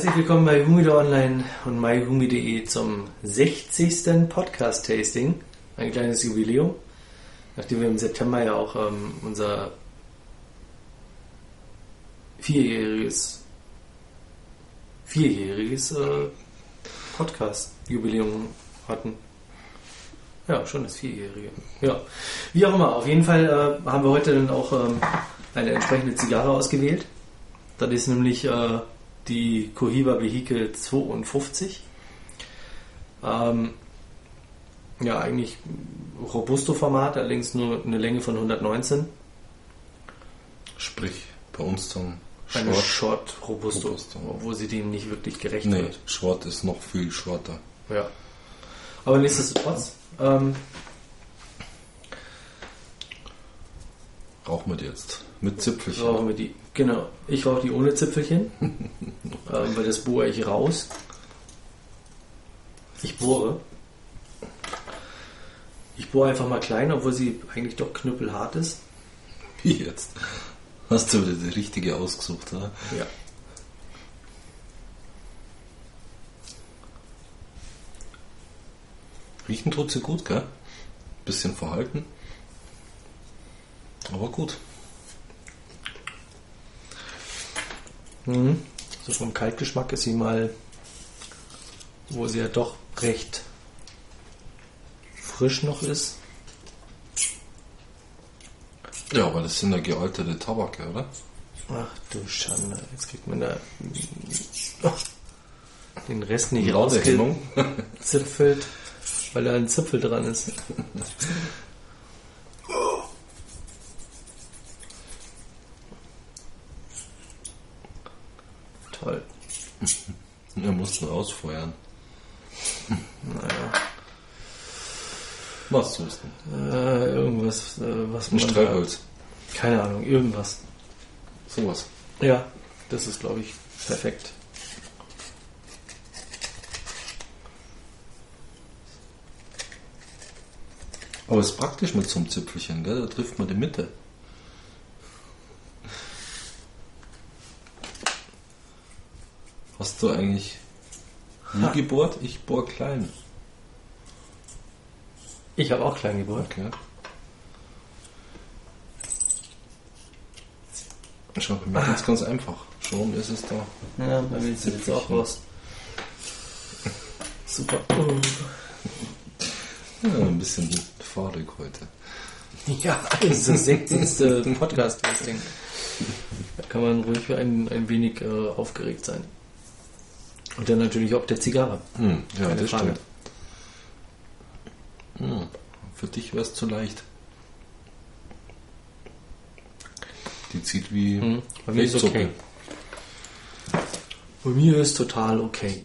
Herzlich willkommen bei Humidor Online und myhumi.de zum 60. Podcast-Tasting. Ein kleines Jubiläum, nachdem wir im September ja auch ähm, unser vierjähriges, vierjähriges äh, Podcast-Jubiläum hatten. Ja, schon das vierjährige. Ja, wie auch immer. Auf jeden Fall äh, haben wir heute dann auch ähm, eine entsprechende Zigarre ausgewählt. Das ist nämlich äh, die Cohiba Vehicle 52. Ähm, ja, eigentlich Robusto-Format, allerdings nur eine Länge von 119. Sprich, bei uns dann Eine Short Robusto, Robusto. obwohl sie dem nicht wirklich gerecht Nee, wird. Short ist noch viel shorter. Ja. Aber nichtsdestotrotz, ähm, Rauchen wir die jetzt. Mit Zipfelchen. rauchen wir die. Genau, ich rauche die ohne Zipfelchen, ähm, weil das bohre ich raus. Ich bohre. Ich bohre einfach mal klein, obwohl sie eigentlich doch knüppelhart ist. Wie jetzt? Hast du die richtige ausgesucht, oder? Ja. Riechen tut sie gut, gell? Bisschen verhalten. Aber gut. Mhm. So vom Kaltgeschmack ist sie mal, wo sie ja doch recht frisch noch ist. Ja, aber das sind ja gealterte Tabake, oder? Ach du Schande, jetzt kriegt man da den Rest nicht rausgezipfelt, weil da ein Zipfel dran ist. Toll. Wir mussten ausfeuern. Naja, Was tust du? äh, irgendwas, äh, was Ein man da- Streichholz. Keine Ahnung, irgendwas. Sowas. Ja, das ist, glaube ich, perfekt. Aber es ist praktisch mit so einem Zipfelchen, gell? Da trifft man die Mitte. Hast du eigentlich nie Ha. gebohrt? Ich bohr klein. Ich habe auch klein gebohrt. Okay. Schau, bei mir geht's ganz einfach. Schon ist es da. Ja, bei mir ist es jetzt auch raus. Super. Oh. Ja, ein bisschen fahrig heute. Ja, das ist das 60. Podcast-Testing. Da kann man ruhig ein, ein wenig äh, aufgeregt sein. Und dann natürlich auch der Zigarre. Hm, ja, Keine das Frage. stimmt. Hm, für dich wäre es zu leicht. Die zieht wie Mhm. Bei mir ist okay. Bei mir ist total okay.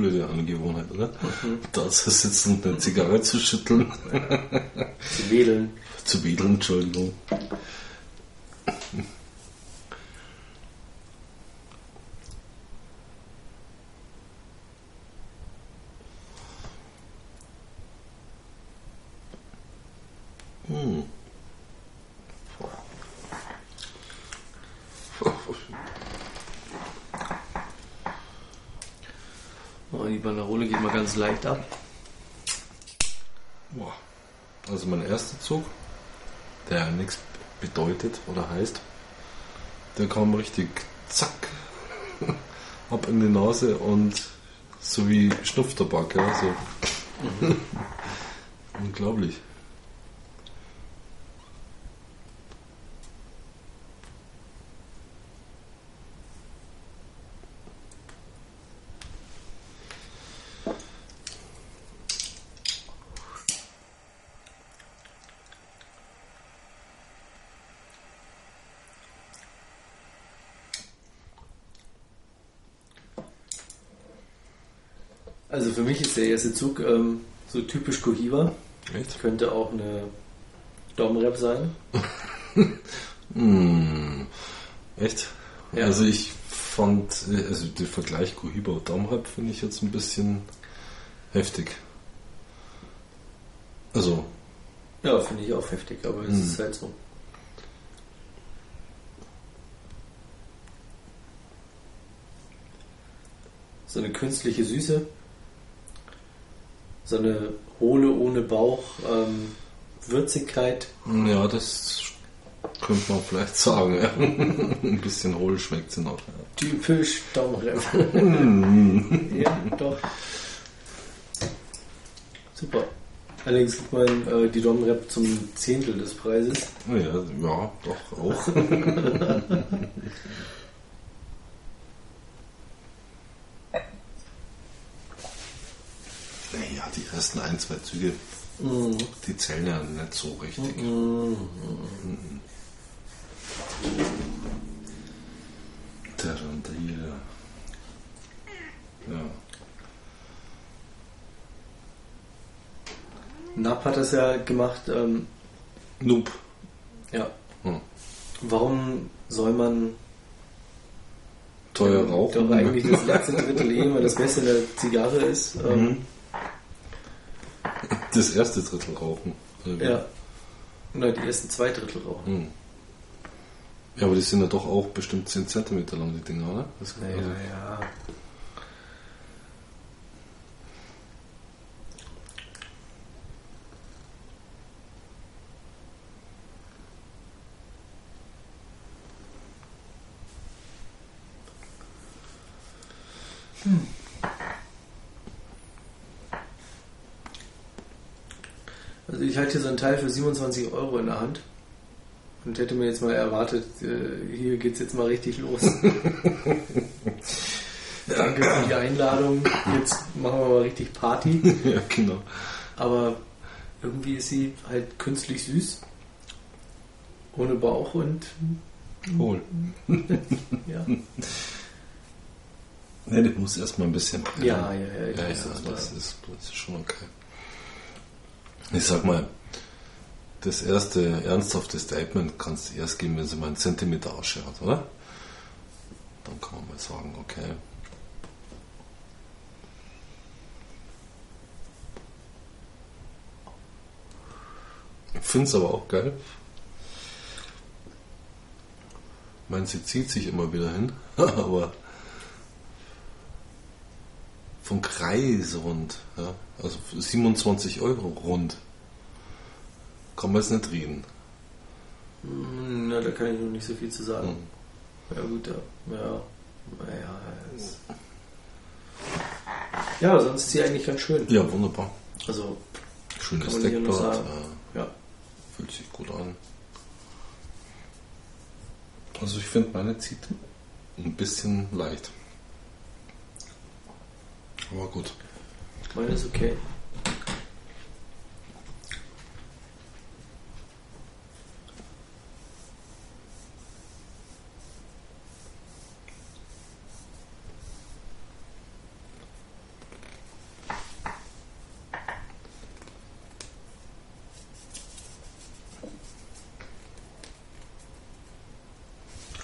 Blöde Angewohnheit, oder? Mhm. Da zu sitzen und eine Zigarre zu schütteln. Zu wedeln. zu wedeln, Entschuldigung. Oh, die Banderole geht mal ganz leicht ab. Boah. Also mein erster Zug, der ja nichts bedeutet oder heißt, der kam richtig zack ab in die Nase und so wie Schnupftabak, ja, so. Unglaublich. Also für mich ist der erste Zug ähm, so typisch Cohiba. Echt? Könnte auch eine Domrep sein. Hm. Echt? Ja. Also ich fand, also den Vergleich Cohiba und Domrep finde ich jetzt ein bisschen heftig. Also, Ja, finde ich auch heftig, aber es Hm. ist halt so. So eine künstliche Süße. So eine hohle ohne Bauch ähm, Würzigkeit. ja, das könnte man vielleicht sagen. Ja. ein bisschen hohl schmeckt sie noch. Ja. Typisch Domrep. ja, doch. Super. Allerdings kriegt man äh, die Domrep zum Zehntel des Preises. Ja, ja, doch auch. naja, die ersten ein, zwei Züge, Mhm. die zählen ja nicht so richtig. Tarantila. Ja. Nap hat das ja gemacht. Ähm, Noob. ja. Hm. Warum soll man Teuer rauchen. Doch eigentlich das letzte Drittel eh immer das Beste der Zigarre ist. Ähm, Mhm. Das erste Drittel rauchen. Ja. Oder die ersten zwei Drittel rauchen. Hm. Ja, aber die sind ja doch auch bestimmt 10 cm lang, die Dinger, oder? Das, Naja, also, ja. Also ich halte hier so ein Teil für 27 Euro in der Hand und hätte mir jetzt mal erwartet, äh, hier geht's jetzt mal richtig los. Danke für die Einladung. Jetzt machen wir mal richtig Party. ja, genau. Aber irgendwie ist sie halt künstlich süß. Ohne Bauch und Wohl. ja. Ne, das muss erstmal ein bisschen. Ja, ja, ja, ich ja, weiß ja das das, ist, das ist schon okay. Ich sag mal, das erste ernsthafte Statement kannst du erst geben, wenn sie mal einen Zentimeter hat, oder? Dann kann man mal sagen, okay. Ich finde es aber auch geil. Ich meine, sie zieht sich immer wieder hin, aber vom Kreis rund, ja, also für 27 Euro rund, kann man jetzt nicht reden. Hm, Na, da kann ich noch nicht so viel zu sagen. Hm. Ja gut, ja. Ja, naja. es- Ja, aber sonst ist sie eigentlich ganz schön. Ja, wunderbar. Also, Schönes Deckblatt, sagen. äh, ja. fühlt sich gut an. Also ich finde, meine zieht ein bisschen leicht. Aber gut. Meine ist okay.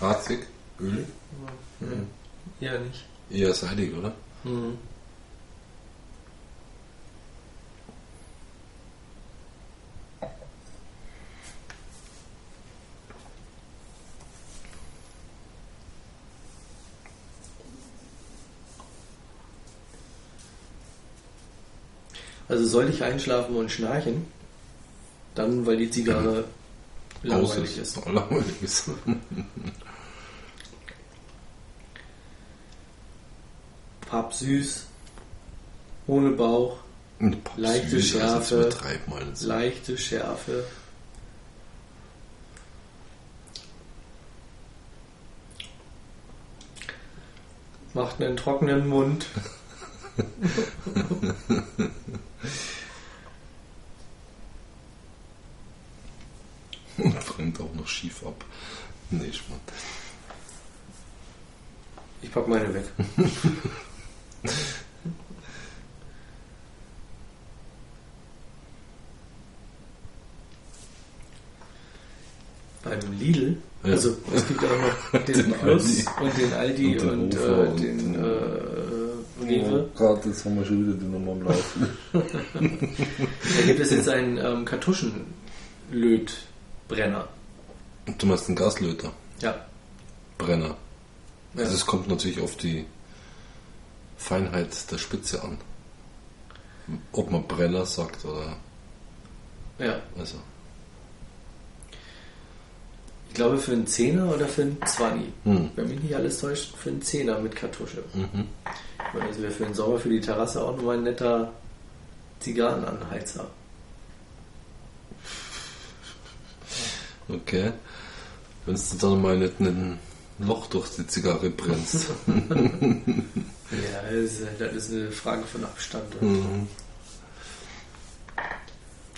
Harzig, ölig, Mhm. Ja, nicht. eher seidig, oder? Mhm. Also soll ich einschlafen und schnarchen, dann weil die Zigarre langweilig Aus ist. Langweilig ist. pappsüß, ohne Bauch, Pop Leichte süß, also Schärfe. übertreib mal nicht so. leichte Schärfe. Macht einen trockenen Mund. Und brennt auch noch schief ab. Nee, Schmarrn. Ich pack meine weg. Beim Lidl, Ja. also es gibt auch noch den, Den Plus Aldi. und den Aldi Und und, den äh, und den den- äh, Rewe. gerade jetzt haben wir schon wieder die Nummer am Laufen. Da gibt es jetzt einen ähm, Kartuschenlötbrenner. du meinst einen Gaslöter, Ja. Brenner. Ja. Also es kommt natürlich auf die Feinheit der Spitze an. Ob man Brenner sagt oder. ja. Also. Ich glaube für einen Zehner oder für einen Zwanni. Hm. Wenn mich nicht alles täuscht, für einen Zehner mit Kartusche. Mhm. Ich meine, das wäre für den Sommer für die Terrasse auch nochmal ein netter Zigarrenanheizer. Okay. Wenn du dann mal nicht ein Loch durch die Zigarre brennst. Ja, das ist, das ist eine Frage von Abstand. Mhm.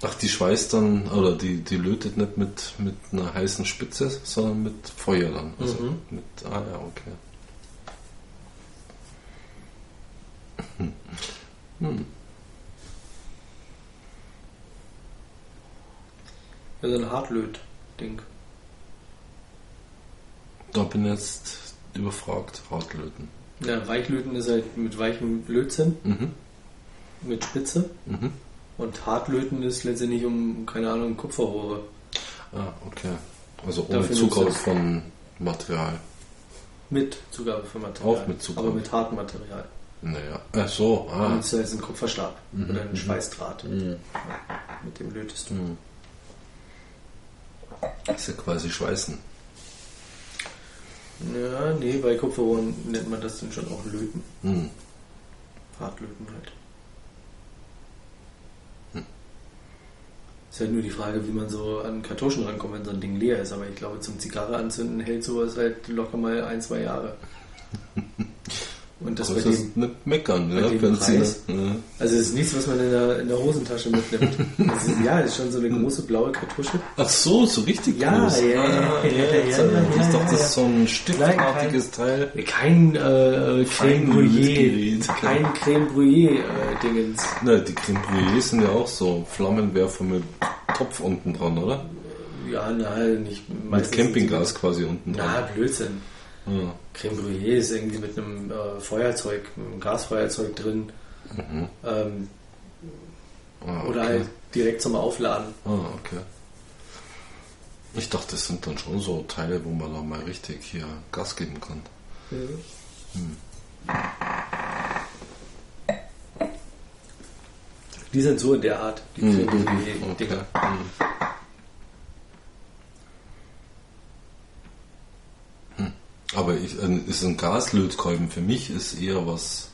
Ach, die schweißt dann, oder die, die lötet nicht mit, mit einer heißen Spitze, sondern mit Feuer dann. Also Mhm. mit, ah ja, okay. Hm. Ja, so ein Hartlöt-Ding. Da bin ich jetzt überfragt, Hartlöten. Ja, Weichlöten ist halt mit weichem Lötzinn, Mhm. mit Spitze. Mhm. Und Hartlöten ist letztendlich um, keine Ahnung, Kupferrohre. Ah, okay. Also ohne Dafür Zugabe von Material. Mit Zugabe für Material. Auch mit Zugabe. Aber mit hartem Material. Naja. Ach so, ah. Und das ist ein Kupferstab Mhm, oder ein mhm. Schweißdraht. Mhm. Mit dem lötest du. Hm. Das ist ja quasi Schweißen. Ja, nee, bei Kupferrohren nennt man das dann schon auch Löten. Hm. Hartlöten halt. Ist halt nur die Frage, wie man so an Kartuschen rankommt, wenn so ein Ding leer ist. Aber ich glaube, zum Zigarre anzünden hält sowas halt locker mal ein, zwei Jahre. Und das bei dem, nicht meckern, bei ja, dem. Preis? Ja. also es ist nichts, was man in der, in der Hosentasche mitnimmt. Das ist, ja, das ist schon so eine große blaue Kartusche. Ach so, so richtig Ja, groß. ja, ja, ah, ja, ja, ja, äh, ja, das ist doch das ja. so ein stiftartiges Teil. Kein äh, Creme Feinlösgerät. Brûlée, kein Creme Brûlée äh, Dingens. Na, die Creme Brûlée sind ja auch so Flammenwerfer mit Topf unten dran, oder? Ja, nein, nicht. Mit Campinggas quasi unten die- Na, dran. Blödsinn. Ja. Creme Brûlée ist irgendwie mit einem äh, Feuerzeug, einem Gasfeuerzeug din. Mhm. Ähm, Ah, Oder okay. halt direkt zum Aufladen. Ah, okay. Ich dachte, das sind dann schon so Teile, wo man da mal richtig hier Gas geben kann. Die sind so in der Art, die Mhm. Creme Brûlée Okay. Dinger. Mhm. Hm. Aber ich, ein- ist ein Gaslötkolben für mich ist eher was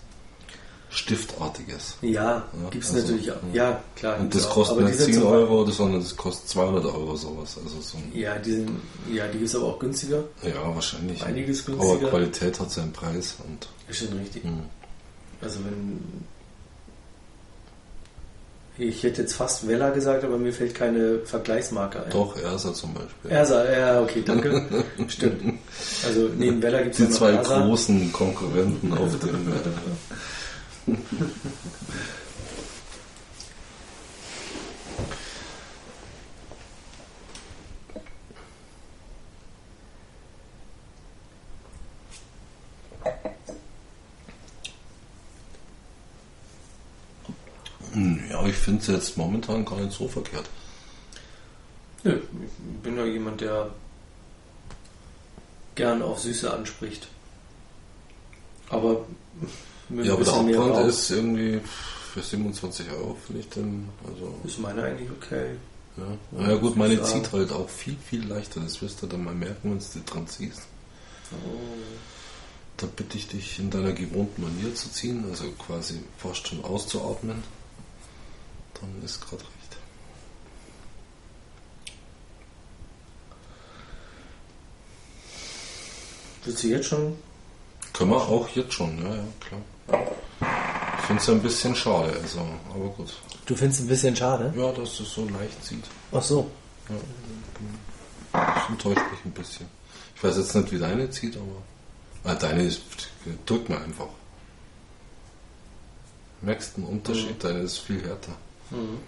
Stiftartiges. Ja, Ja, gibt es also, natürlich auch. ja. Klar. Und das auch. kostet Aber nicht sind 10 so- Euro, sondern das kostet 200 Euro sowas. Also so ein, Ja, die sind, ja, die ist aber auch günstiger. ja, wahrscheinlich. Einiges Aber günstiger. Qualität hat seinen Preis. Und, Ist schon richtig. hm. Also wenn. Ich hätte jetzt fast Vella gesagt, aber mir fällt keine Vergleichsmarke ein. Doch, Ersa zum Beispiel. Ersa, ja, okay, danke. Stimmt. Also neben Vella gibt es Die ja noch zwei Ersa. großen Konkurrenten auf dem. Ja, ich finde es jetzt momentan gar nicht so verkehrt. Nö, ich bin ja jemand, der gern auf Süße anspricht. Aber mit Ja, aber der Abbrand ist irgendwie für 27 Euro, finde ich dann. Also, ist meine eigentlich okay. ja. Ja, gut, meine zieht halt auch viel, viel leichter. Das wirst du dann mal merken, wenn du dran ziehst. Oh. Da bitte ich dich in deiner gewohnten Manier zu ziehen, also quasi fast schon auszuatmen. Dann ist gerade recht. Willst du jetzt schon? Können wir auch jetzt schon, ja, ja, klar. Ich finde es ein bisschen schade, also, aber gut. Du findest es ein bisschen schade? Ja, dass es so leicht zieht. Ach so. Das enttäuscht mich ein bisschen. Ich weiß jetzt nicht, wie deine zieht, aber. Ah, deine ist, drückt mir einfach. Merkst einen Unterschied, deine ist viel härter. Mm.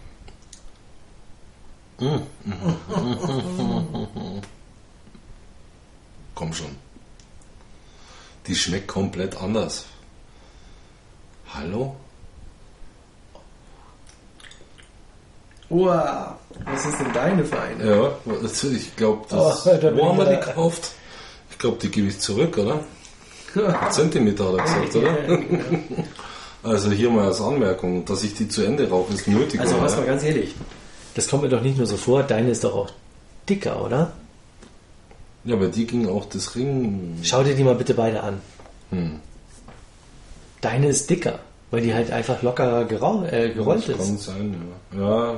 Komm schon. Die schmeckt komplett anders. Hallo? Uah, was ist denn deine für eine? Ja, natürlich. Ich glaube, das. Oh, da wo haben wir die gekauft? Ich glaube, die gebe ich zurück, oder? Zentimeter hat er gesagt, oder? Also hier mal als Anmerkung, dass ich die zu Ende rauche, ist nötig. Also, was mal ganz ehrlich. Das kommt mir doch nicht nur so vor, deine ist doch auch dicker, oder? Ja, aber die ging auch das Ring. Schau dir die mal bitte beide an. Hm. Deine ist dicker, weil die halt einfach lockerer gerau äh, gerollt das kann ist. sein, ja. Ja,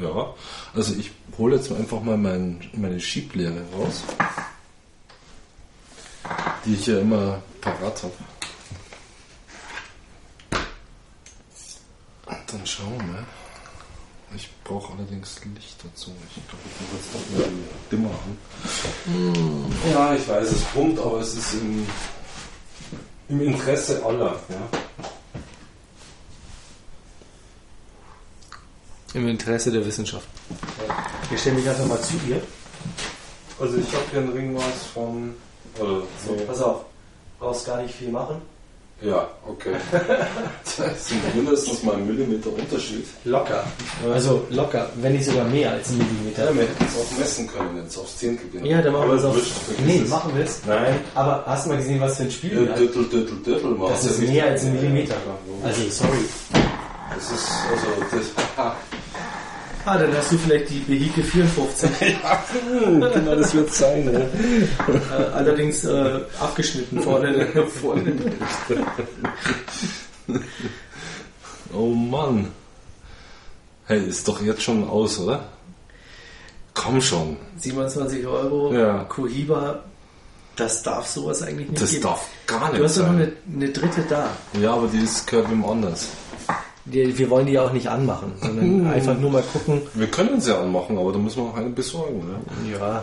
ja, ja. Also ich hole jetzt einfach mal mein, meine Schieblehre raus, die ich ja immer parat habe. Dann schauen wir mal. Ich brauche allerdings Licht dazu. Ich glaube, ich mache jetzt noch mal die Dimmer an. Ja, ich weiß, es pumpt, aber es ist im, im Interesse aller. Ja. Im Interesse der Wissenschaft. Ich stelle mich einfach mal zu ihr. Also ich habe hier ein Ringmaß von. Oder so. Pass auf, brauchst gar nicht viel machen. Ja, okay. das sind mindestens mal ein Millimeter Unterschied. Locker. Also locker, wenn nicht sogar mehr als ein Millimeter. Ja, wir hätten es auch messen können, jetzt aufs Zehntel gehen. Ja, dann machen wir es auf. Nee, es. machen wir es. Nein. Aber hast du mal gesehen, was für ein Spiel Ja? Dürtel, Dürtel, Dürtel machen. Das ist mehr als ein Millimeter. Also, sorry. Das ist, also, das, Ah, dann hast du vielleicht die Behike 54. genau, das wird sein, ne? äh, allerdings äh, abgeschnitten vorne. vorne. Oh Mann. Hey, ist doch jetzt schon aus, oder? Komm schon. 27 Euro. Ja. Cohiba. Das darf sowas eigentlich nicht Das geben. darf gar nicht Du hast doch noch eine, eine dritte da. Ja, aber die ist gehört wem anders. Die, wir wollen die ja auch nicht anmachen, sondern einfach nur mal gucken. Wir können sie anmachen, aber da müssen wir auch eine besorgen. Ne? Ja.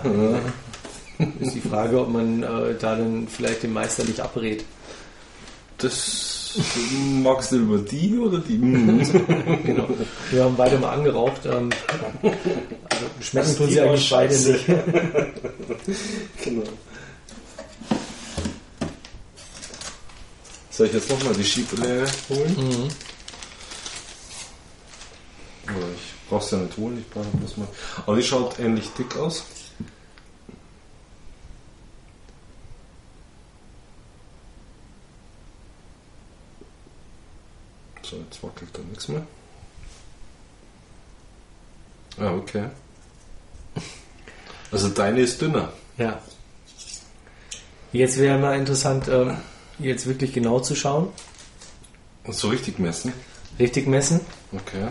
Ist die Frage, ob man äh, da dann vielleicht den Meister nicht abrät. Das magst du über die oder die? Mhm. Genau. Wir haben beide mal angeraucht. Ähm, also schmecken tun sie die eigentlich beide Scheiße. nicht. genau. Soll ich jetzt nochmal die Schieblehre holen? Mhm. Ich brauch's ja nicht holen, ich brauche bloß mal. Aber die schaut ähnlich dick aus. So, jetzt wackelt da nichts mehr. Ah, okay. Also deine ist dünner. Ja. Jetzt wäre mal interessant, ähm, jetzt wirklich genau zu schauen, Und so richtig messen. richtig messen, Okay.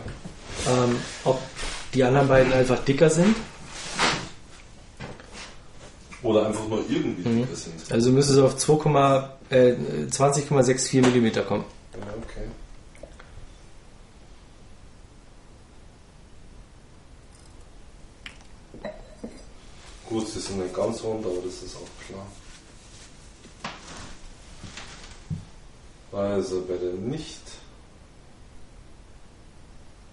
Ähm, ob die anderen beiden einfach dicker sind. Oder einfach nur irgendwie dicker sind. Also müsste es auf 2, äh, 20,64 mm kommen. Ja, okay. Gut, sie sind nicht ganz rund, aber das ist auch klar. Also bei der nicht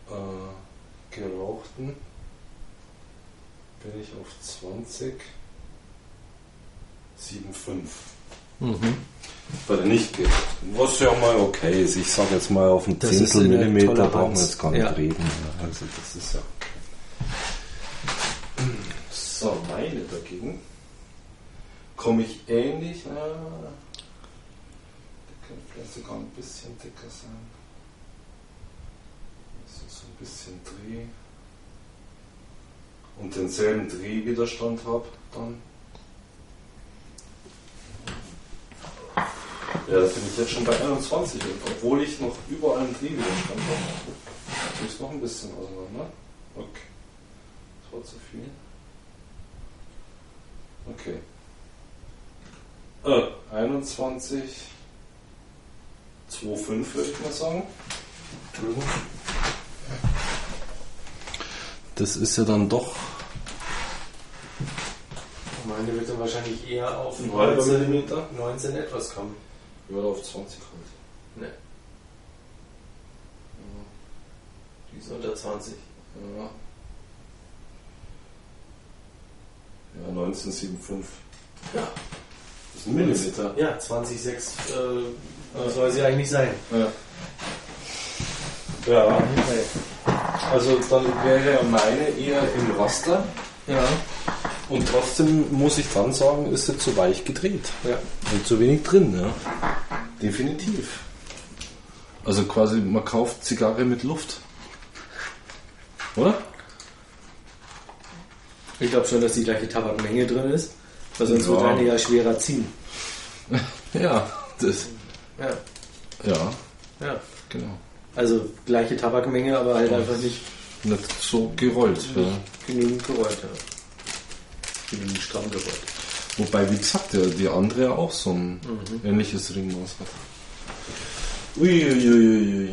äh, gerauchten bin ich auf 20, 7,5. Mhm. Bei der nicht gerauchten. Was ja mal okay ist. Ich sag jetzt mal auf ein Das Zehntel Millimeter brauchen wir jetzt gar nicht Ja. reden. Also das ist ja okay. So, meine dagegen komme ich ähnlich. Äh, der könnte vielleicht sogar ein bisschen dicker sein. Ein bisschen Dreh. Und denselben Drehwiderstand habe dann. Ja, da bin ich jetzt schon bei 21, obwohl ich noch überall einen Drehwiderstand habe. Du ist noch ein bisschen auseinander. Okay. Das war zu viel. Okay. Äh, 21, 2,5 würde ich mal sagen. Entschuldigung. Das ist ja dann doch Meine wird dann wahrscheinlich eher auf Ein halber 19, Millimeter? 19 etwas kommen. über auf 20 halt. Ne. Die ist unter 20. Ja. Ja, 1975. Ja. Das ist ein Millimeter. Ja, 20,6 äh, soll sie eigentlich sein. Ja. Ja, also dann wäre ja meine eher im Raster. Ja. Und trotzdem muss ich dann sagen, ist sie zu weich gedreht. Ja. Und zu wenig drin, ja. Definitiv. Also quasi, man kauft Zigarre mit Luft. Oder? Ich glaube schon, dass die gleiche Tabakmenge drin ist, weil sonst Ja. wird eine ja schwerer ziehen. Ja, das. Ja. Ja, ja. genau. Also gleiche Tabakmenge, aber halt einfach nicht Nicht so gerollt. Ja. genügend gerollt. Ja. Genügend stramm gerollt. Wobei, wie gesagt, der, die andere ja auch so ein ähnliches Ringmaß hat. Uiuiuiui.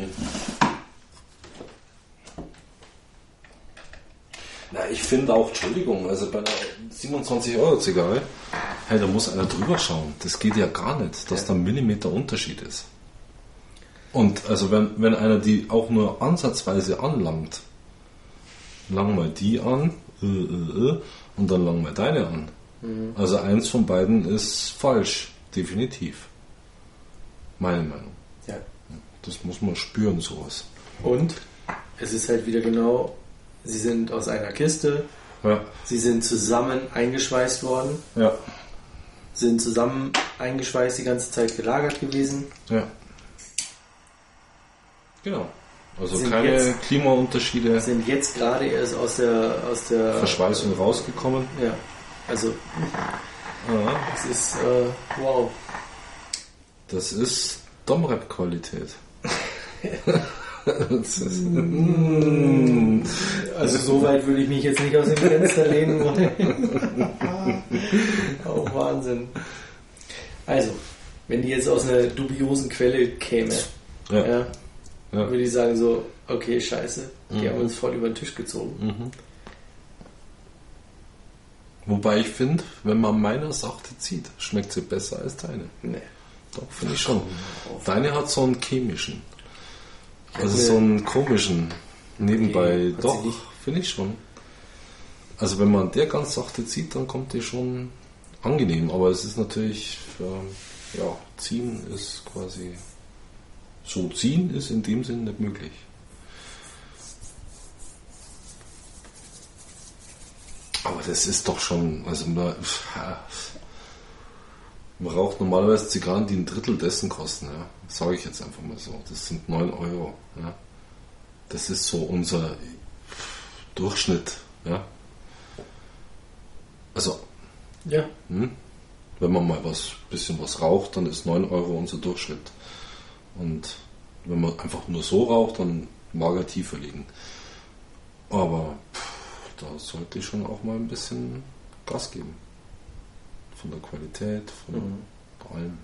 Na, ich finde auch, Entschuldigung, also bei einer 27 Euro Zigarre, hey, da muss einer drüber schauen. Das geht ja gar nicht, dass Ja. da ein Millimeter Unterschied ist. Und also wenn, wenn einer die auch nur ansatzweise anlangt, lang mal die an, äh, äh, äh, und dann lang mal deine an. Also eins von beiden ist falsch, definitiv. Meine Meinung. Ja. Das muss man spüren, sowas. Und es ist halt wieder genau, sie sind aus einer Kiste, Ja, sie sind zusammen eingeschweißt worden, ja, sind zusammen eingeschweißt die ganze Zeit gelagert gewesen. ja. Genau. Also Sind keine jetzt- Klimaunterschiede, Sind jetzt gerade erst aus der aus der Verschweißung rausgekommen. Ja. Also Ja, es ist äh, wow. das ist Domrep-Qualität. das mm, Also so weit würde ich mich jetzt nicht aus dem Fenster lehnen wollen. oh, Wahnsinn. Also, wenn die jetzt aus einer dubiosen Quelle käme, ja, ja, ja. würde ich sagen so, okay, scheiße, die Mhm. haben uns voll über den Tisch gezogen. Mhm. Wobei ich finde, wenn man meiner Sachte zieht, schmeckt sie besser als deine. Nee. Doch, finde ich schon. Deine hat so einen chemischen. Also so einen komischen nebenbei. Nee, Doch, finde ich schon. Also wenn man der ganz sachte zieht, dann kommt die schon angenehm. Aber es ist natürlich, ähm, ja, ziehen ist quasi, so ziehen ist in dem Sinn nicht möglich. Aber das ist doch schon, also man, man raucht normalerweise Zigarren, die ein Drittel dessen kosten, ja. Sage ich jetzt einfach mal so. Das sind 9 Euro, ja. Das ist so unser Durchschnitt, ja. Also, Ja, hm? wenn man mal was bisschen was raucht, dann ist 9 Euro unser Durchschnitt. Und wenn man einfach nur so raucht, dann mag er tiefer liegen. Aber pff, da sollte ich schon auch mal ein bisschen Gas geben. Von der Qualität, von Mhm. allem.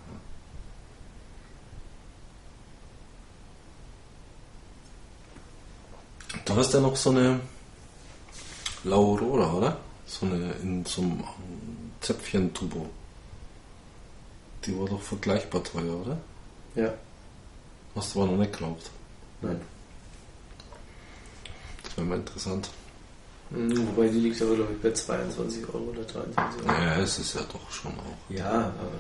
Ja. Du hast ja noch so eine Laurora, oder? So eine in so einem Zäpfchen-Tubo. Die war doch vergleichbar teuer, oder? ja, Hast du aber noch nicht geglaubt. nein. Das wäre mal interessant. Mhm, Wobei die liegt aber, glaube ich, bei 22 Euro oder 23 Euro. Ja, es ist ja doch schon auch. Ja, aber.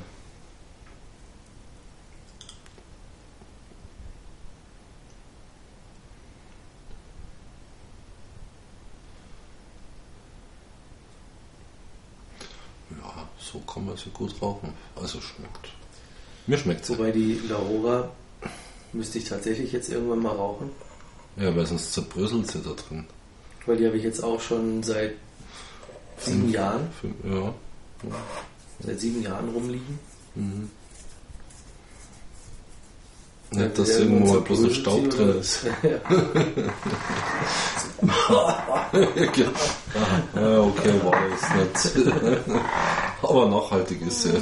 Ja, so kann man sie gut rauchen. Also schmeckt. Mir schmeckt. Wobei die Laura müsste ich tatsächlich jetzt irgendwann mal rauchen. Ja, weil sonst zerbröselt sie da drin. Weil die habe ich jetzt auch schon seit sieben Fünf. Jahren, Fünf- Ja. seit sieben Jahren rumliegen. Mhm. Nicht, dass irgendwo mal bloß ein Staub drin ist. Ja. ja, okay, war jetzt nicht. Aber nachhaltig ist er.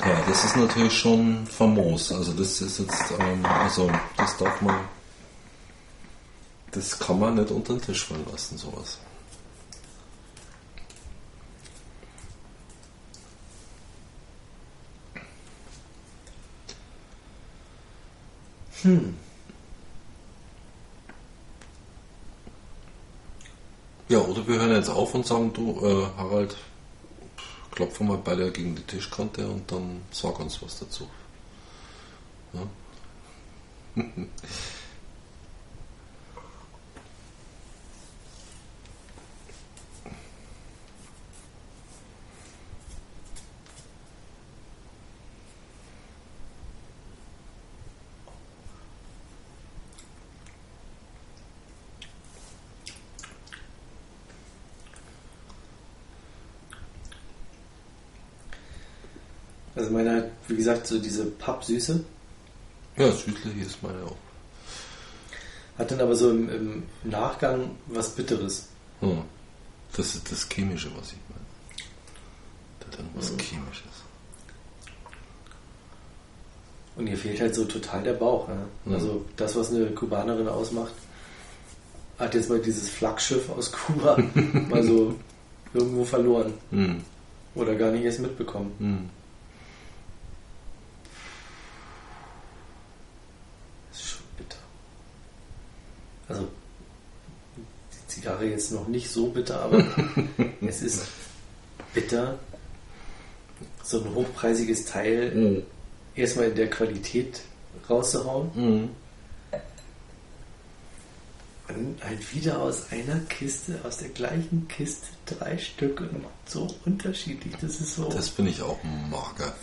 Ja, das ist natürlich schon famos. Also das ist jetzt, ähm, also das darf man, das kann man nicht unter den Tisch fallen lassen, sowas. Hm. Ja, oder wir hören jetzt auf und sagen, du, äh, Harald, klopfen mal beide gegen die Tischkante und dann sag uns was dazu. Ja? Also meine hat, wie gesagt, so diese Pappsüße, Ja, südlich ist meine auch. hat dann aber so im, im Nachgang was Bitteres. Hm. Das ist das Chemische, was ich meine. Das hat irgendwas Chemisches. Und ihr fehlt halt so total der Bauch. Ja? Mhm. Also das, was eine Kubanerin ausmacht, hat jetzt mal dieses Flaggschiff aus Kuba mal so irgendwo verloren. Hm. Oder gar nicht erst mitbekommen. Hm. Das ist schon bitter. Also die Zigarre jetzt noch nicht so bitter, aber es ist bitter, so ein hochpreisiges Teil Hm. erstmal in der Qualität rauszuhauen Hm. und halt wieder aus einer Kiste, aus der gleichen Kiste drei Stück und so unterschiedlich. Das ist so Das bin ich auch mager.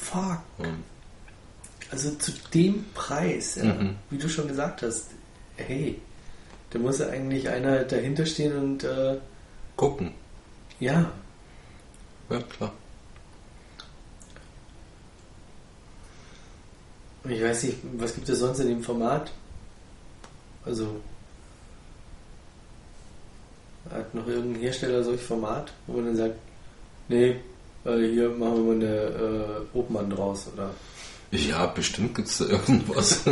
fuck. Ja. Hm. Also zu dem Preis, ja, Mhm. wie du schon gesagt hast, hey, da muss eigentlich einer dahinter stehen und äh, Gucken. ja, Ja, klar. ich weiß nicht, was gibt es sonst in dem Format? Also hat noch irgendein Hersteller solch Format, wo man dann sagt, nee, äh, hier machen wir mal eine äh, Obmann draus oder Ja, bestimmt gibt es da irgendwas.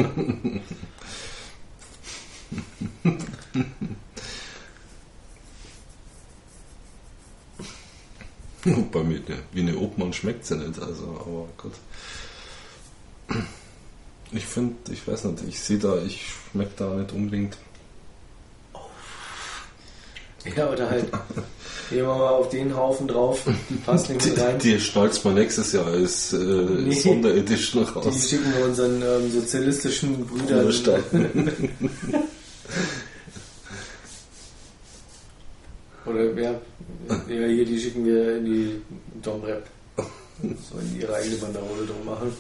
Bei mir, wie eine Obmann schmeckt sie nicht, also, aber gut. Ich finde, ich weiß nicht, ich sehe da, ich schmecke da nicht unbedingt. ja, oder halt, gehen wir mal auf den Haufen drauf, die passt nicht Die, mit rein. die schnallst mal nächstes Jahr als äh, Nee. Sonderedition Die raus. schicken wir unseren ähm, sozialistischen Brüdern. Oder wer? Ja, hier, die schicken wir in die Domrep. Sollen die ihre eigene Banderole drum machen.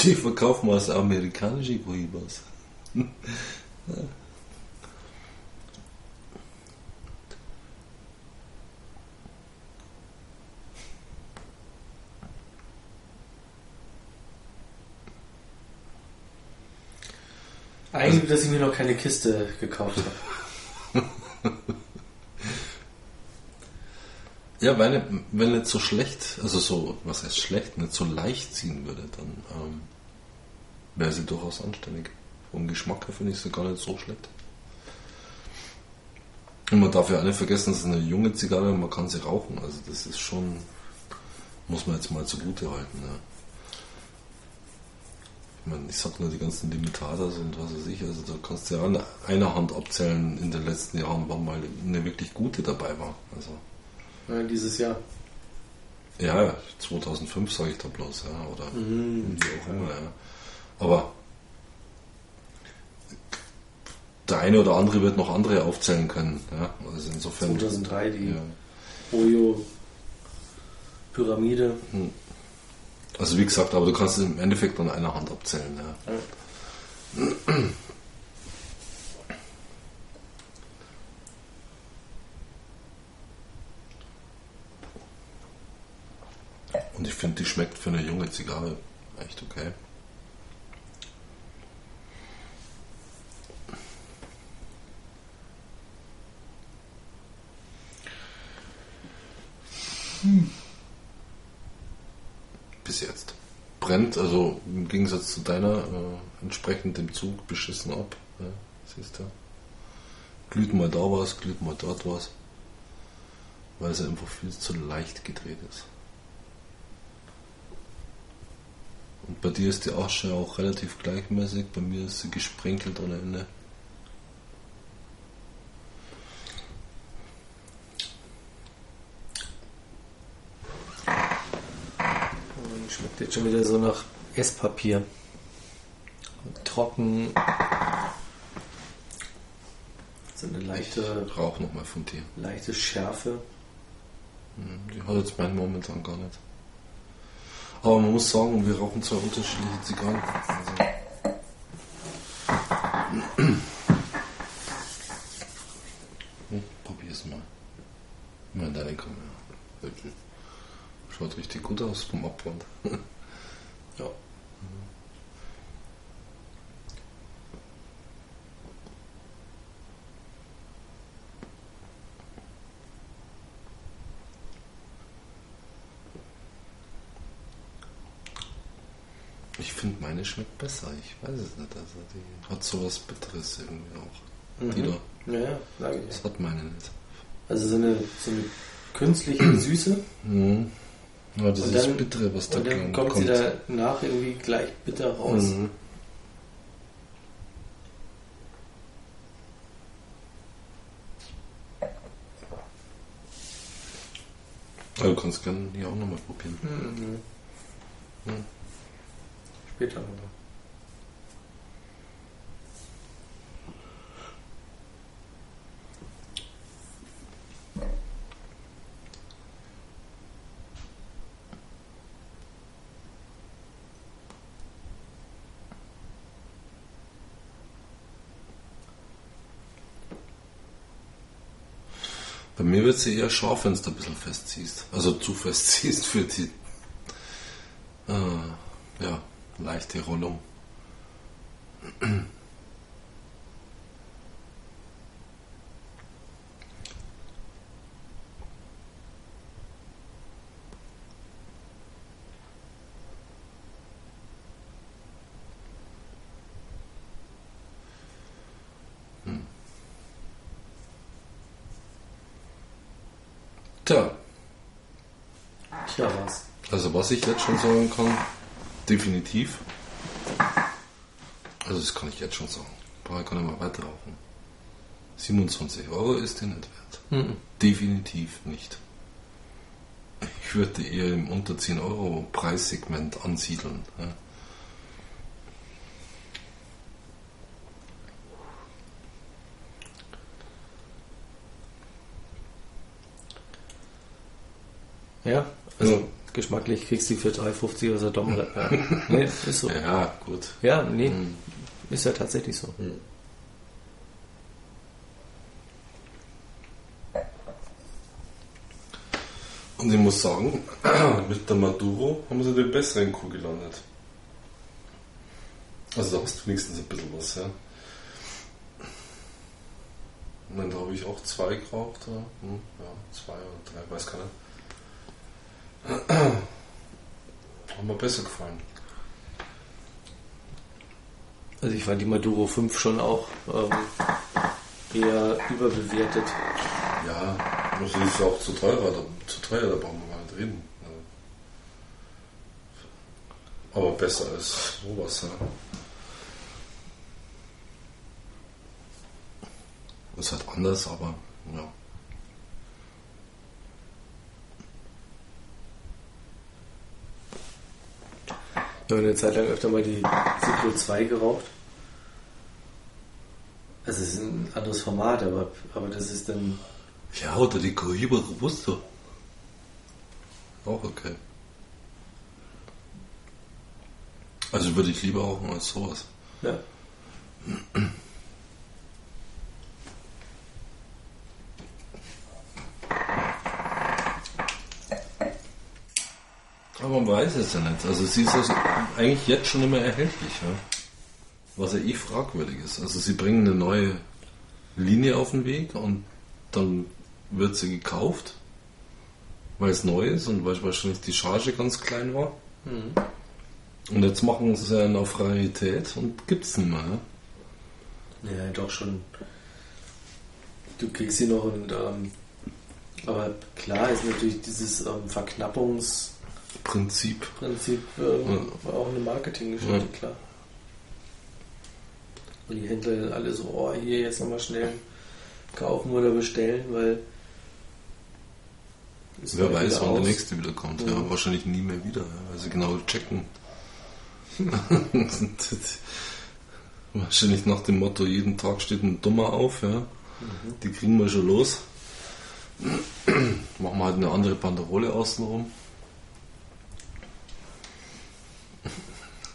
Die verkaufen als amerikanische Cohibas. Eigentlich, dass ich mir noch keine Kiste gekauft habe. Ja, weil wenn nicht so schlecht, also so, was heißt schlecht, nicht so leicht ziehen würde, dann ähm, wäre sie durchaus anständig. Vom Geschmack her finde ich sie gar nicht so schlecht. Und man darf ja auch nicht vergessen, es ist eine junge Zigarre und man kann sie rauchen. Also das ist schon, muss man jetzt mal zugute halten. Ja. Ich meine, ich sag nur die ganzen Limitadas und was weiß ich, also da kannst du ja an einer Hand abzählen in den letzten Jahren, wann mal eine wirklich gute dabei war. Also Ja, dieses Jahr. ja, 2005 sage ich da bloß, ja, oder Mhm. wie auch immer, ja. Aber der eine oder andere wird noch andere aufzählen können, ja. Also insofern. 2003, die Ja. Oyo-Pyramide. Hm. Also wie gesagt, aber du kannst es im Endeffekt an einer Hand abzählen. Ja. Und ich finde, die schmeckt für eine junge Zigarre echt okay. Bis jetzt. Brennt, also im Gegensatz zu deiner, äh, entsprechend dem Zug beschissen ab. Ja, siehst du. Glüht mal da was, glüht mal dort was. Weil sie einfach viel zu leicht gedreht ist. Und bei dir ist die Asche auch relativ gleichmäßig, bei mir ist sie gesprenkelt ohne Ende. Jetzt schon wieder so nach Esspapier. Trocken. So eine leichte, Ich rauch nochmal von dir. leichte Schärfe. Hm, Die hat jetzt meinen momentan gar nicht. Aber man muss sagen, wir rauchen zwei unterschiedliche Zigarren. Also, hm, probier's mal. Mal in deine Kamera. Wirklich. Schaut richtig gut aus vom Abwand. Ja. Ich finde, meine schmeckt besser. Ich weiß es nicht. Also die hat sowas Bitteres irgendwie auch. Die da. Ja, ja, sag ich. Das hat meine nicht. Also so eine, so eine künstliche Süße. Mhm. Ja, das Und ist dann- Bittere, was da Und dann kommt, sie danach irgendwie gleich bitter raus. Mhm. Aber du kannst gerne hier auch nochmal probieren. Mhm. Mhm. Später nochmal. Mir wird sie eher scharf, wenn du ein bisschen festziehst. Also zu festziehst für die äh, ja, leichte Rollung. Also was ich jetzt schon sagen kann, definitiv. Also das kann ich jetzt schon sagen. Brauche ich gar nicht mehr weiter rauchen. 27 Euro ist die nicht wert. Mhm. Definitiv nicht. Ich würde eher im unter 10 Euro Preissegment ansiedeln. Ja, also Ja. Geschmacklich kriegst du die für 3,50 oder so dumm. Ja. Nee, ist so. ja, gut. Ja, nee, Mhm. ist ja tatsächlich so. Und ich muss sagen, mit der Maduro haben sie den besseren Kuh gelandet. Also da hast du wenigstens ein bisschen was, ja. Und dann habe ich auch zwei geraucht, ja. Hm, ja, zwei oder drei, weiß keiner. Hat mir besser gefallen. Also ich fand die Maduro 5 schon auch ähm, eher überbewertet. Ja, das ist ja auch zu teuer, da, zu teuer, da brauchen wir gar nicht reden. Ja. Aber besser als sowas, ja. Ist halt anders, aber ja. Ich habe eine Zeit lang öfter mal die Ciclo 2 geraucht. Also es ist ein anderes Format, aber, aber das ist dann... Ja, oder die Cohiba Robusto. Auch okay. Also würde ich lieber rauchen als sowas. Ja. Aber man weiß es ja nicht. Also sie ist also eigentlich jetzt schon immer erhältlich, ja? was ja eh fragwürdig ist. Also sie bringen eine neue Linie auf den Weg und dann wird sie gekauft, weil es neu ist und weil wahrscheinlich die Charge ganz klein war. Mhm. Und jetzt machen sie es ja auf Rarität und gibt es nicht mehr. Ja? Ja, doch schon. Du kriegst sie noch und ähm, aber klar ist natürlich dieses ähm, Verknappungsprinzip Prinzip. ähm, auch eine Marketinggeschichte, Ja. klar. Und die Händler alle so, oh, hier jetzt nochmal schnell kaufen oder bestellen, weil Wer weiß, wann der aus. nächste wieder kommt. Ja, Ja. wahrscheinlich nie mehr wieder, ja, weil sie genau checken. wahrscheinlich nach dem Motto, jeden Tag steht ein Dummer auf. Ja. Die kriegen wir schon los. Machen wir halt eine andere Banderole außenrum.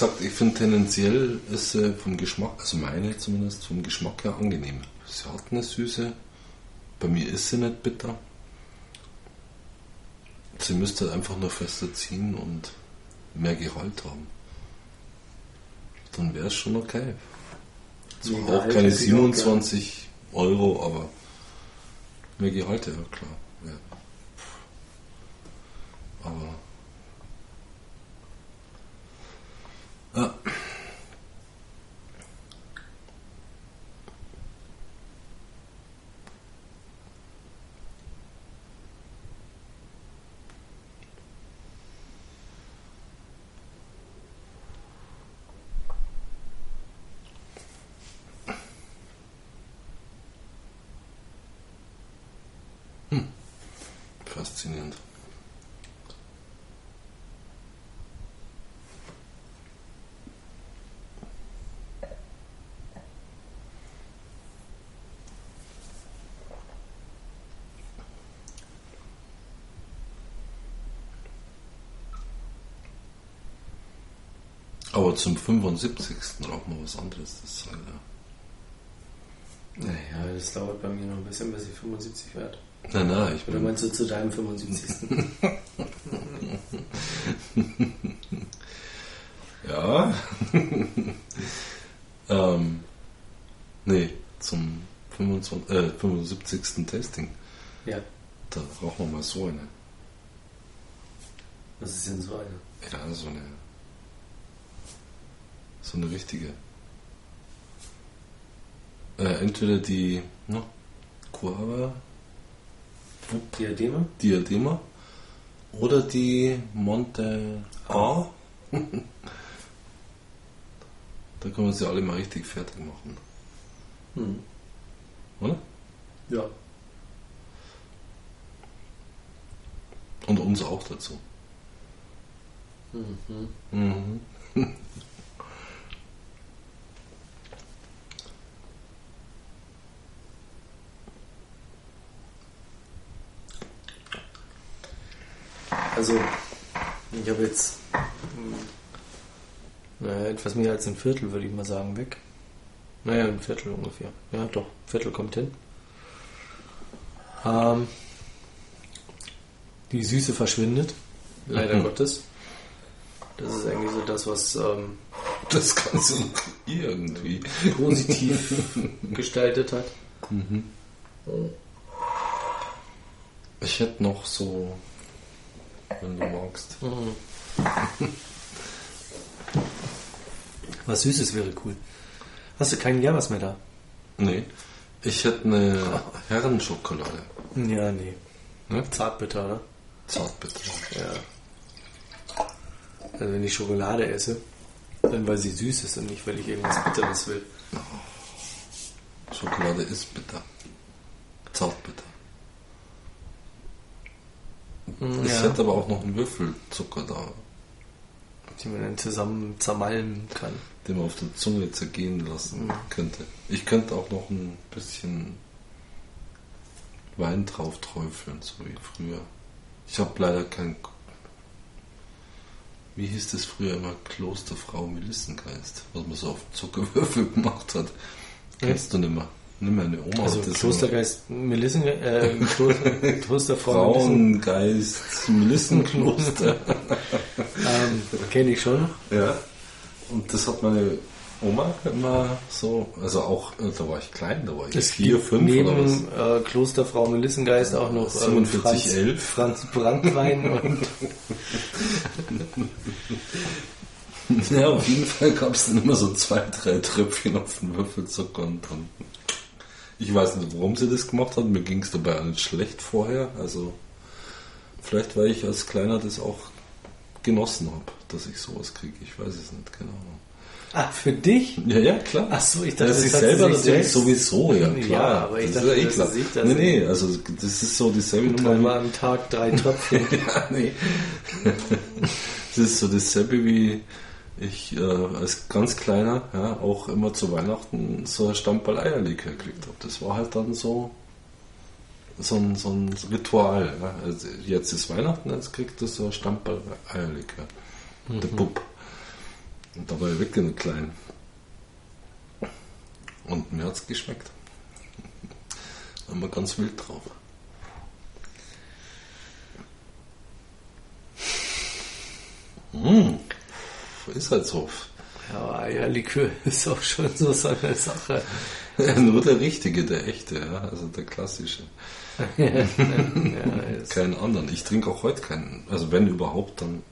gesagt, ich finde tendenziell ist sie vom Geschmack, also meine zumindest, vom Geschmack her angenehm. Sie hat eine Süße, bei mir ist sie nicht bitter. Sie müsste einfach nur fester ziehen und mehr Gehalt haben. Dann wäre es schon okay. Zwar auch keine hätte ich auch gern. 27 Euro, aber mehr Gehalt, ja klar. Ja. Aber Ja. Hm. Faszinierend. Aber zum 75. rauchen wir was anderes. Das ist halt, ja. Naja, das dauert bei mir noch ein bisschen, bis ich 75 werde. Nein, nein, ich Oder bin. meinst du zu deinem 75. Ja. ähm, nee, zum 25, äh, 75. Testing. ja, Da rauchen wir mal so eine. was ist denn so eine? Ja, so eine. So eine richtige. Äh, entweder die ne, Guava Diademe? Diadema oder die Monte A. da können wir sie alle mal richtig fertig machen. Hm. Oder? Ja. Und uns auch dazu. Mhm. Mhm. Also, ich habe jetzt hm, naja, etwas mehr als ein Viertel, würde ich mal sagen, weg. Naja, ein Viertel ungefähr. Ja, doch, ein Viertel kommt hin. Ähm, die Süße verschwindet, leider Mhm. Gottes. Das ist eigentlich so das, was ähm, Das du irgendwie. positiv gestaltet hat. Ich hätte noch so, wenn du magst. Mhm. Was Süßes wäre cool. Hast du keinen Jammers mehr da? Nee. Ich hätte eine Herrenschokolade. Ja, nee. Ne? Zartbitter, oder? Zartbitter. Ja. Also wenn ich Schokolade esse, dann weil sie süß ist und nicht, weil ich irgendwas Bitteres will. Schokolade ist bitter. Zartbitter. Ich Ja. hätte aber auch noch einen Würfelzucker da, Die man dann zusammen zermalmen kann. den man auf der Zunge zergehen lassen könnte. Ich könnte auch noch ein bisschen Wein drauf träufeln, so wie früher. Ich habe leider kein. Wie hieß das früher immer? Klosterfrau Melissengeist, was man so auf Zuckerwürfel gemacht hat. Kennst du nimmer? Nimm meine Oma Also Klostergeist Melissen, äh, Kloster, Klosterfrau Frauengeist Melissenkloster. ähm, kenne ich schon. Ja. Und das hat meine Oma immer so, also auch, äh, da war ich klein, da war ich Es vier, fünf oder was. neben äh, Klosterfrau Melissengeist auch noch ähm, 4711. Franz, Franz Brandwein und Ja, auf jeden Fall gab es dann immer so zwei, drei Tröpfchen auf den Würfelzucker und dann. Ich weiß nicht, warum sie das gemacht hat. Mir ging es dabei auch nicht schlecht vorher. Also, vielleicht, weil ich als Kleiner das auch genossen habe, dass ich sowas kriege. Ich weiß es nicht genau. Ah, für dich? Ja, ja, klar. Ach so, ich Ja, dachte, sich das sie selber natürlich selbst- sowieso, ja klar. Ja, aber ich das dachte, ist ja eh klar. sich das- nee, nee, also das ist so dieselbe Nummer. Dreimal am Tag drei Tröpfchen. ja, nee. Das ist so dasselbe wie ich äh, als ganz kleiner ja, auch immer zu Weihnachten so ein Stammball Eierlikör gekriegt habe. Das war halt dann so so ein, so ein Ritual. Ja. Also jetzt ist Weihnachten, jetzt kriegt das so ein Stammball Eierlikör. Der Bub. Und da war ich wirklich noch klein. Und mir hat es geschmeckt. War immer ganz wild drauf. Hm. Ist halt so. Ja, Eierlikör ist auch schon so so eine Sache. Nur der richtige, der echte, ja. Also der klassische. ja, ist, Keinen anderen. Ich trinke auch heute keinen. Also wenn überhaupt, dann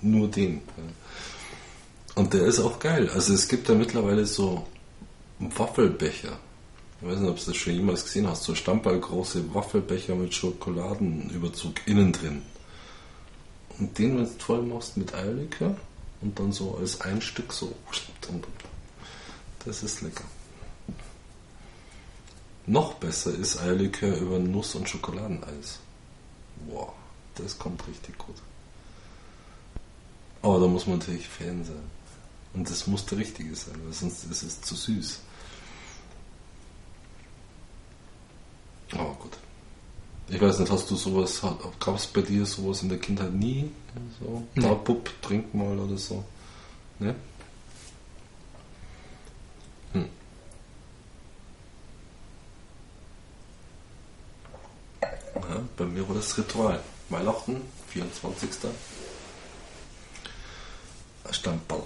nur den. ja. Und der ist auch geil. Also es gibt ja mittlerweile so Waffelbecher. Ich weiß nicht, ob du das schon jemals gesehen hast. So stammballgroße Waffelbecher mit Schokoladenüberzug innen drin. Und den, wenn du voll machst mit Eierlikör und dann so als ein Stück so. Das ist lecker. Noch besser ist Eierlikör über Nuss- und Schokoladeneis. Boah, das kommt richtig gut. Aber da muss man natürlich Fan sein. Und das muss der richtige sein, weil sonst ist es zu süß. Aber gut. Ich weiß nicht, hast du sowas, gab es bei dir sowas in der Kindheit nie? So, Nee. da Bub, trink mal oder so. Ne? Hm. Ja, bei mir war das Ritual. Weihnachten, 24. Ein Stammball.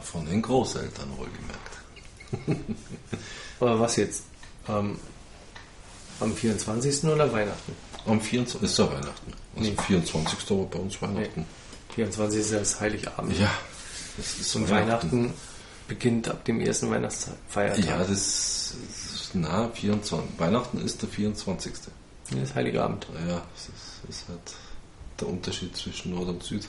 Von den Großeltern wohlgemerkt. aber was jetzt? Ähm, am 24. oder Weihnachten? Am 24. ist ja Weihnachten. Also Nee. 24. war bei uns Weihnachten. 24. ist ja das Heiligabend. Ja, das ist Und Weihnachten beginnt ab dem ersten Weihnachtsfeiertag. Ja, das ist, na, 24. Weihnachten ist der 24. Das ist Heiligabend. Ja, das ist, das ist halt der Unterschied zwischen Nord und Süd.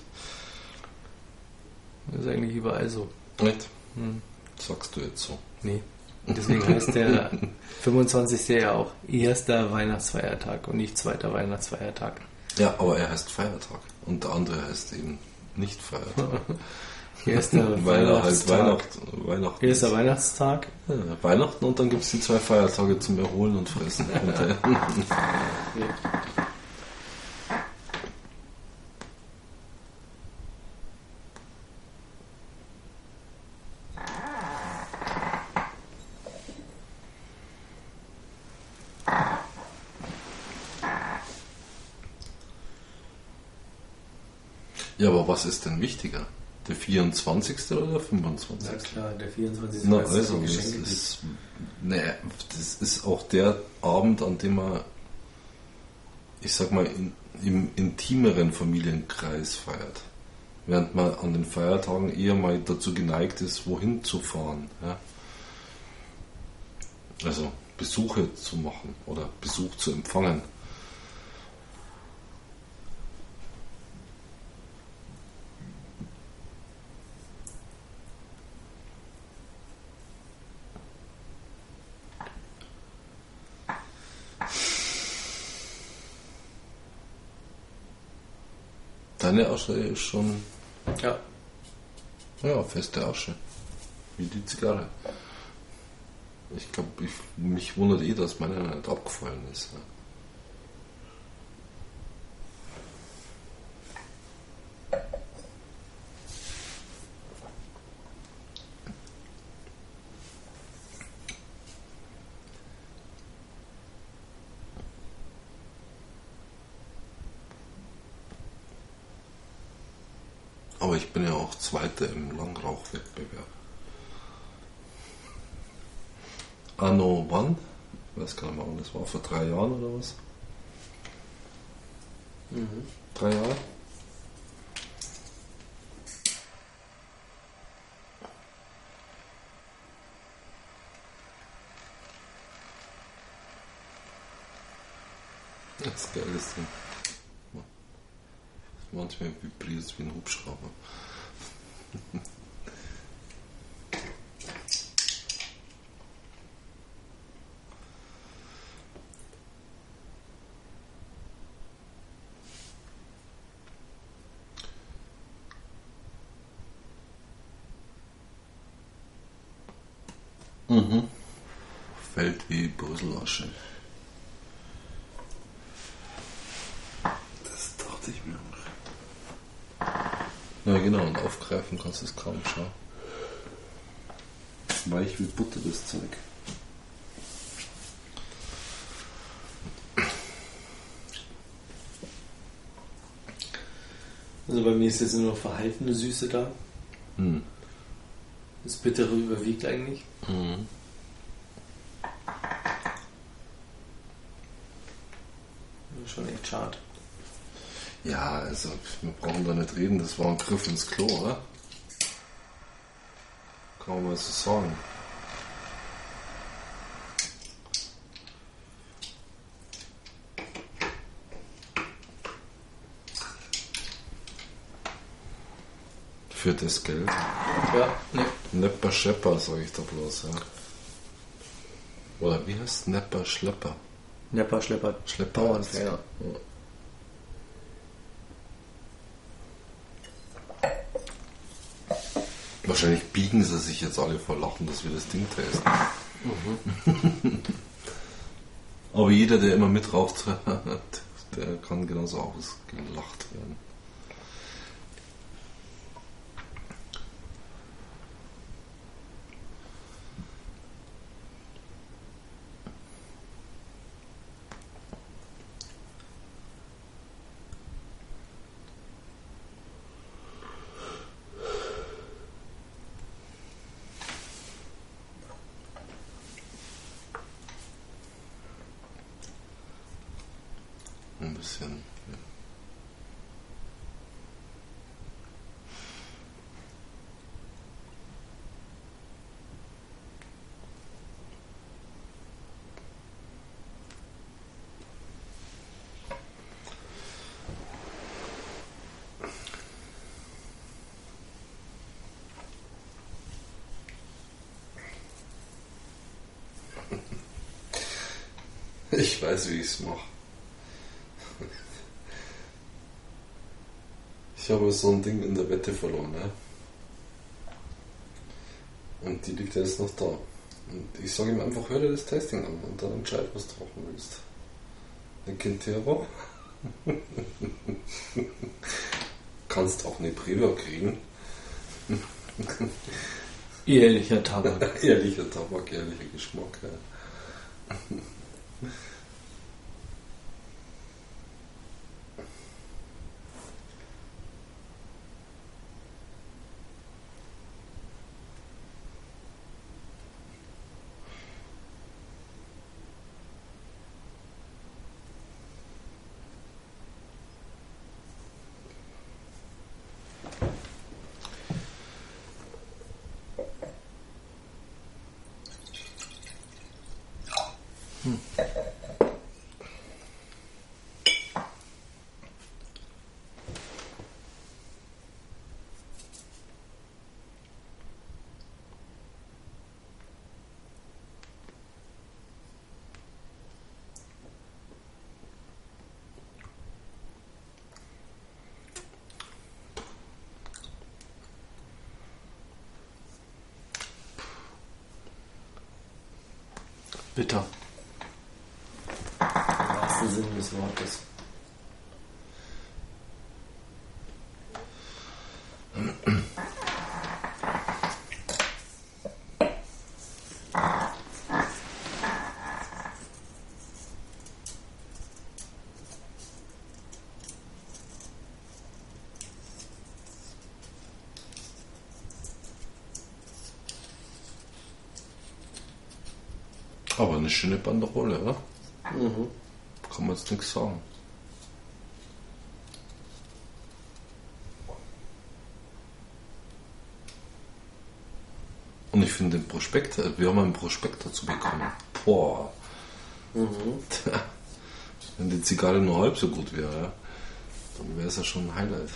Das ist eigentlich überall so. Nicht? Hm. Sagst du jetzt so. Nee. Und deswegen heißt der 25. ja auch erster Weihnachtsfeiertag und nicht zweiter Weihnachtsfeiertag. Ja, aber er heißt Feiertag. Und der andere heißt eben nicht Feiertag. Erster Weil er halt Weihnachtstag. Weihnacht, Weihnachten Erster. Weihnachtstag. Ja, Weihnachten und dann gibt es die zwei Feiertage zum Erholen und Fressen. Und, ja, aber was ist denn wichtiger? Der 24. oder der 25.? Ja klar, der 24. Na, also, das ist, nee, das ist auch der Abend, an dem man, ich sag mal, in, im intimeren Familienkreis feiert. Während man an den Feiertagen eher mal dazu geneigt ist, wohin zu fahren. Ja? Also Besuche zu machen oder Besuch zu empfangen. Deine Asche ist schon Ja. ja, feste Asche. Wie die Zigarre. Ich glaube, ich, mich wundert eh, dass meine nicht abgefallen ist. Ja. Aber ich bin ja auch Zweiter im Langrauchwettbewerb. Anno wann? Ich weiß gar nicht mehr, das war. Vor drei Jahren oder was? Drei Jahre? Das ist geil, das Ding. Manchmal vibriert es wie ein Hubschrauber. Mhm. Fällt wie Brüsselasche. Das dachte ich mir auch. Ja, genau, und aufgreifen kannst du es kaum schauen. Weich wie Butter, das Zeug. Also bei mir ist jetzt nur noch verhaltene Süße da. Hm. Das Bittere überwiegt eigentlich. Ist Schon echt schade. Ja, also, wir brauchen da nicht reden, das war ein Griff ins Klo, oder? Kann man mal so sagen. Für das Geld. Ja, ne. Nepper Schepper, sage ich da bloß, ja. Oder wie heißt Nepper Schlepper? Nepper, Schlepper, Schlepper. Bauernfänger. Wahrscheinlich biegen sie sich jetzt alle vor Lachen, dass wir das Ding testen. Aber jeder, der immer mitraucht, der kann genauso ausgelacht werden. Ein bisschen. Ja. Ich weiß, wie ich es mache. Ich habe so ein Ding in der Wette verloren, ne? Und die liegt ja jetzt noch da. Und ich sage ihm einfach, hör dir das Tasting an und dann entscheid, was du machen willst. Ein Quintero. Kannst auch eine Preva kriegen. Ehrlicher Tabak. Ehrlicher Tabak, ehrlicher Geschmack. Ja. Bitter. Im wahrsten Sinne des Wortes. Aber eine schöne Banderole, oder? Mhm. Kann man jetzt nichts sagen. Und ich finde den Prospekt, äh, wir haben einen Prospekt dazu bekommen. Boah. Mhm. Wenn die Zigarre nur halb so gut wäre, dann wäre es ja schon ein Highlight.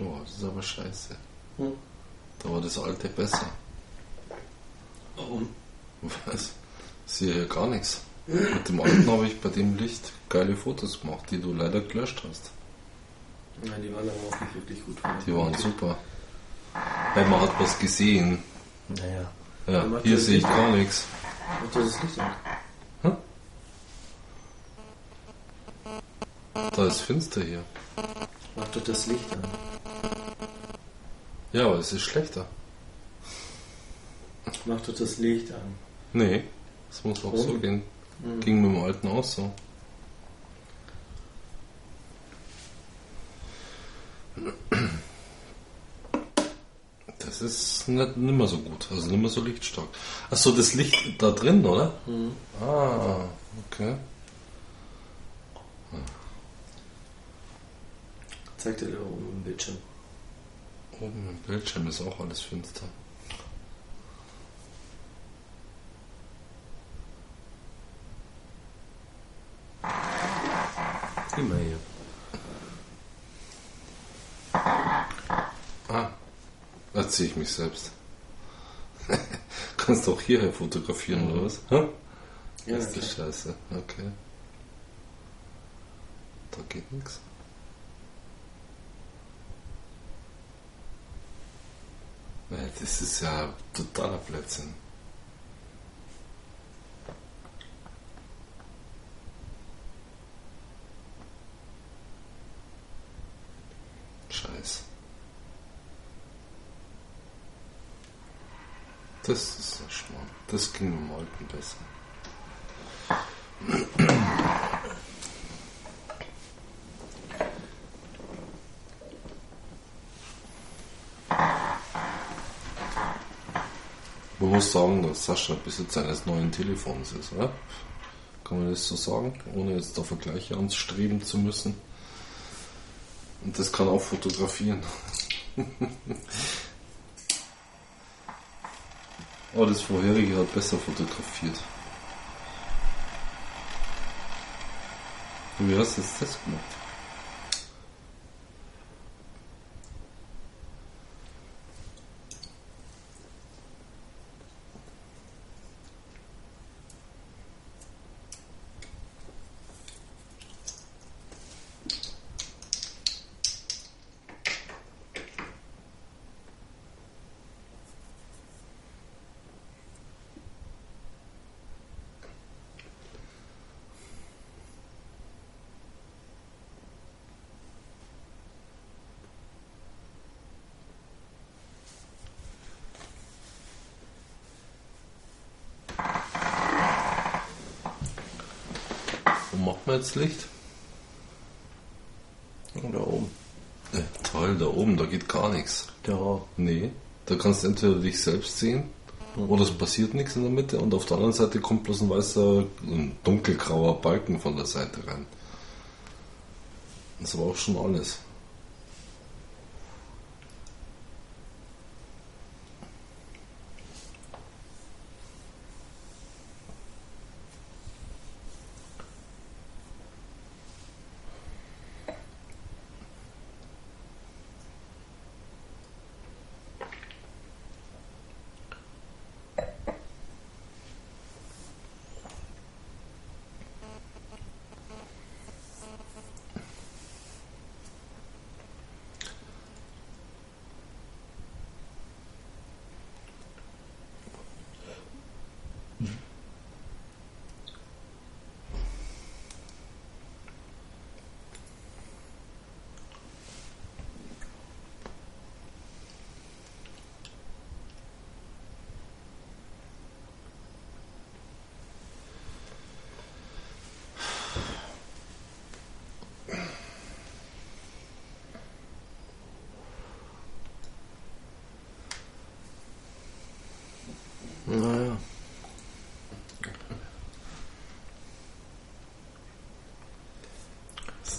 Boah, das ist aber scheiße. Hm. Da war das alte besser. Warum? Was? Sehe hier gar nichts. Mit dem alten habe ich bei dem Licht geile Fotos gemacht, die du leider gelöscht hast. Nein, die waren aber auch nicht wirklich gut. Die waren super. Weil man hat was gesehen. Naja. Ja, hier sehe ich gar nichts. Mach das Licht an. Hm? Da ist finster hier. Mach doch das Licht an. Ja, aber es ist schlechter. Mach doch das Licht an. Nee, das muss auch so gehen. Mhm. Ging mit dem alten auch so. Das ist nicht, nicht mehr so gut, also nicht mehr so lichtstark. Achso, das Licht da drin, oder? Mhm. Ah, okay. Zeig dir da oben im Bildschirm. Oben im Bildschirm ist auch alles finster. Immer hier. Ah, da sehe ich mich selbst. Kannst du auch hierher fotografieren, oder was? Hä? Ja, ist klar. das scheiße. Okay. Da geht nichts. Das ist ja totaler Blödsinn. Scheiß. Das ist ein Schmarrn. Das ging im Alten besser. Man muss sagen, dass Sascha Besitzer eines neuen Telefons ist, oder? Kann man das so sagen, ohne jetzt da Vergleiche anstreben zu müssen. Und das kann auch fotografieren. oh, das vorherige hat besser fotografiert. Wie hast du jetzt das gemacht? Wo macht man jetzt Licht? Und da oben. Äh, toll, da oben, da geht gar nichts. Ja. Nee, da kannst du entweder dich selbst sehen oder es passiert nichts in der Mitte und auf der anderen Seite kommt bloß ein weißer, ein dunkelgrauer Balken von der Seite rein. Das war auch schon alles.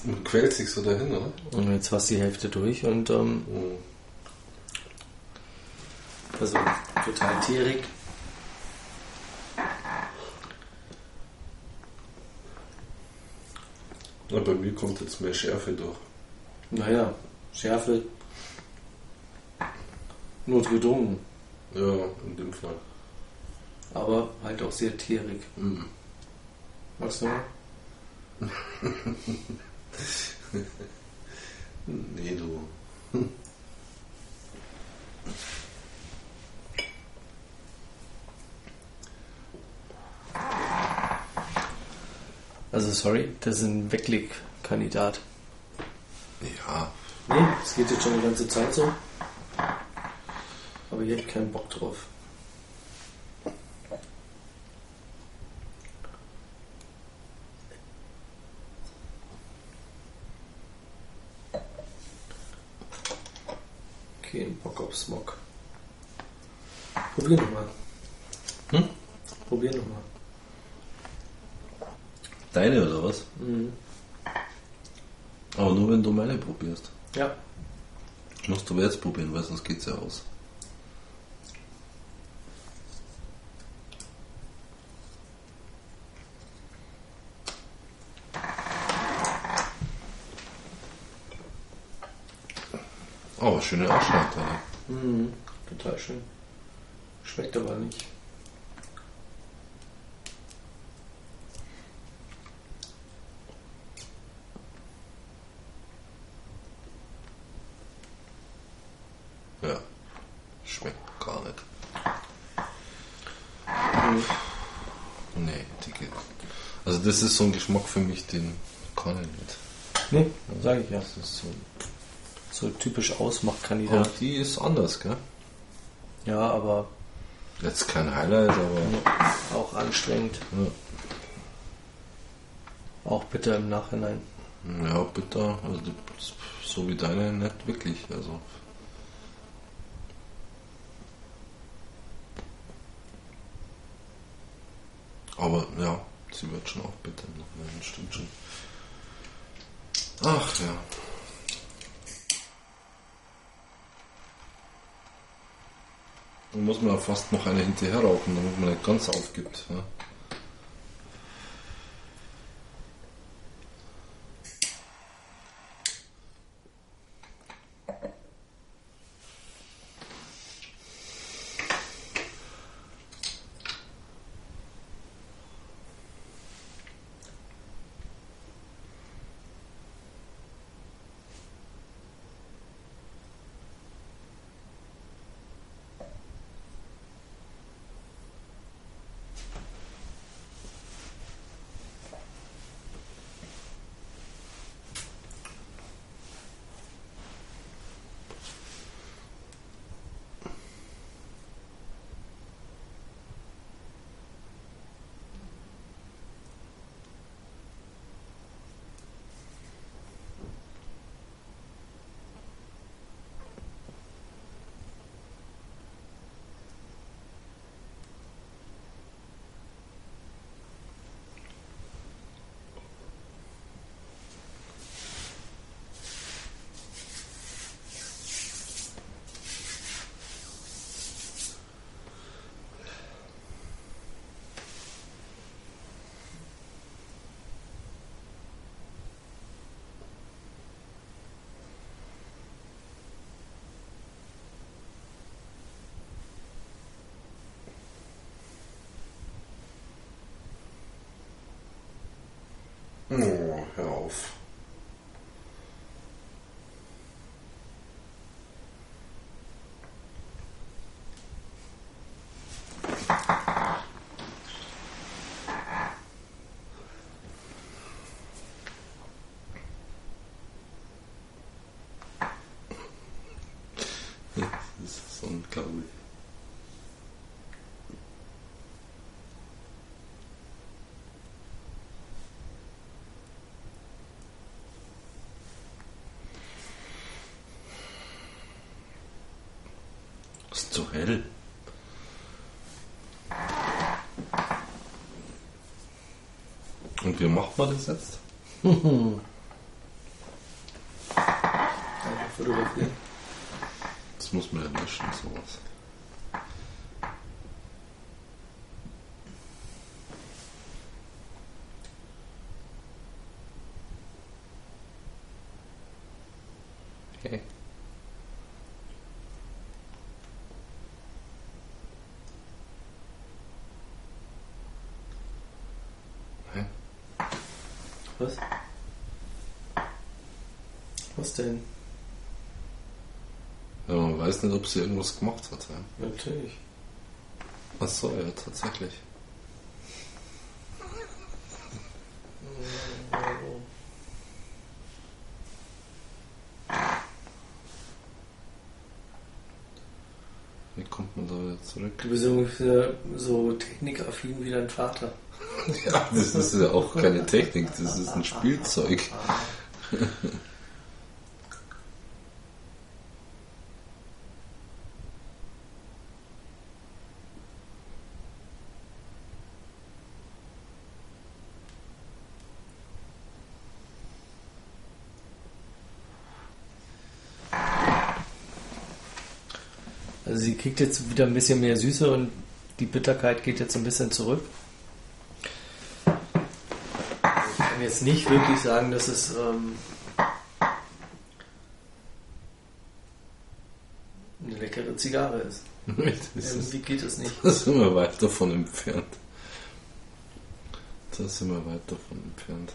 Man quält sich so dahin, oder? Und jetzt war die Hälfte durch und ähm, also total tierig. Ja, bei mir kommt jetzt mehr Schärfe durch. Naja, Schärfe. Notgedrungen. Ja, in dem Fall. Aber halt auch sehr tierig. Mhm. Magst du mal? Nee, du. Also sorry, das ist ein Weglegkandidat. Ja, Nee, das geht jetzt schon die ganze Zeit so. Aber ich hätte keinen Bock drauf. Kein Bock auf Smog. Probier nochmal. Hm? Probier nochmal. deine oder was? Mhm. Aber nur wenn du meine probierst. Ja. Musst du aber jetzt probieren, weil sonst geht's ja aus. Aber schöne Ausschneidteile. Mhm. Total schön. Schmeckt aber nicht. Ja. Schmeckt gar nicht. Mhm. Nee, die geht. Also das ist so ein Geschmack für mich, den kann ich nicht. Nee, sag ich ja. Das ist so. So typisch Ausmachkandidat. die ist anders, gell? Ja, aber Jetzt kein Highlight, aber. auch anstrengend. Ja. Auch bitter im Nachhinein. Ja, bitter. Also so wie deine nicht wirklich. Also. Aber ja, Sie wird schon auch bitte noch nein, stimmt schon. Ach ja. Dann muss man ja fast noch eine hinterher rauchen, damit man nicht ganz aufgibt. Ja. Oh, hör auf. Das ist unglaublich. Ist zu hell. Und wie macht man das jetzt? Fotografieren. Das muss man ja löschen, sowas. Okay. Hä? Was? Was denn? Ja, man weiß nicht, ob sie irgendwas gemacht hat. Ja. Natürlich. Ach so, ja, tatsächlich. Wie kommt man da wieder zurück? Du bist ungefähr so technikaffin wie dein Vater. Ja, das ist ja auch keine Technik, das ist ein Spielzeug. Also sie kriegt jetzt wieder ein bisschen mehr Süße und die Bitterkeit geht jetzt ein bisschen zurück. Ich kann jetzt nicht wirklich sagen, dass es ähm, eine leckere Zigarre ist. Das Irgendwie geht es nicht. da sind wir weit davon entfernt. Da sind wir weit davon entfernt.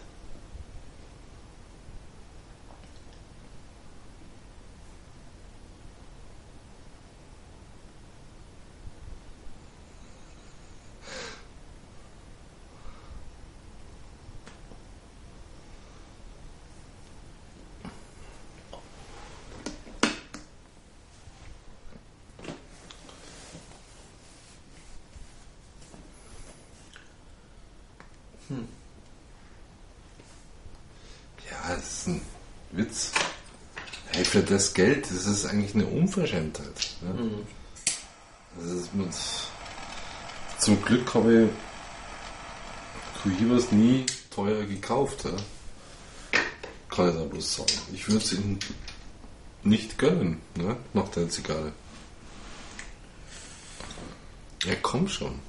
Ja, das ist ein Witz. Hey, für das Geld, das ist eigentlich eine Unverschämtheit. Ne? Das ist mit, zum Glück habe ich Cohiba ist nie teuer gekauft. Ja. Kann ich da bloß sagen. Ich würde es ihm nicht gönnen, ne? nach der Zigarre. Ja, komm schon.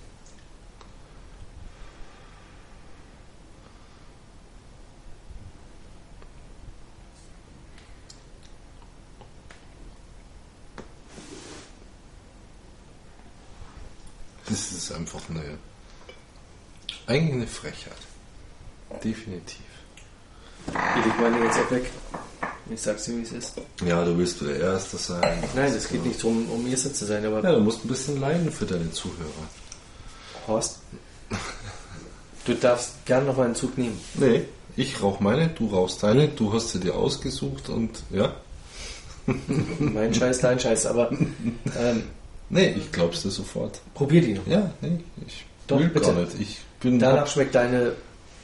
Das ist einfach eine. Eigentlich eine Frechheit. Definitiv. Ich leg meine jetzt auch weg. Ich sag's dir, wie es ist. Ja, du willst der Erste sein. Nein, es geht nicht darum, um Erster zu sein, aber Ja, du musst ein bisschen leiden für deine Zuhörer. Horst, du darfst gern noch mal einen Zug nehmen. Nee, ich rauch meine, du rauchst deine, du hast sie dir ausgesucht und ja. Mein Scheiß, dein Scheiß, aber ähm, Nee, ich glaub's dir sofort. probier die noch. Ja, nee, ich Doch, will bitte. gar nicht. Ich bin Danach schmeckt deine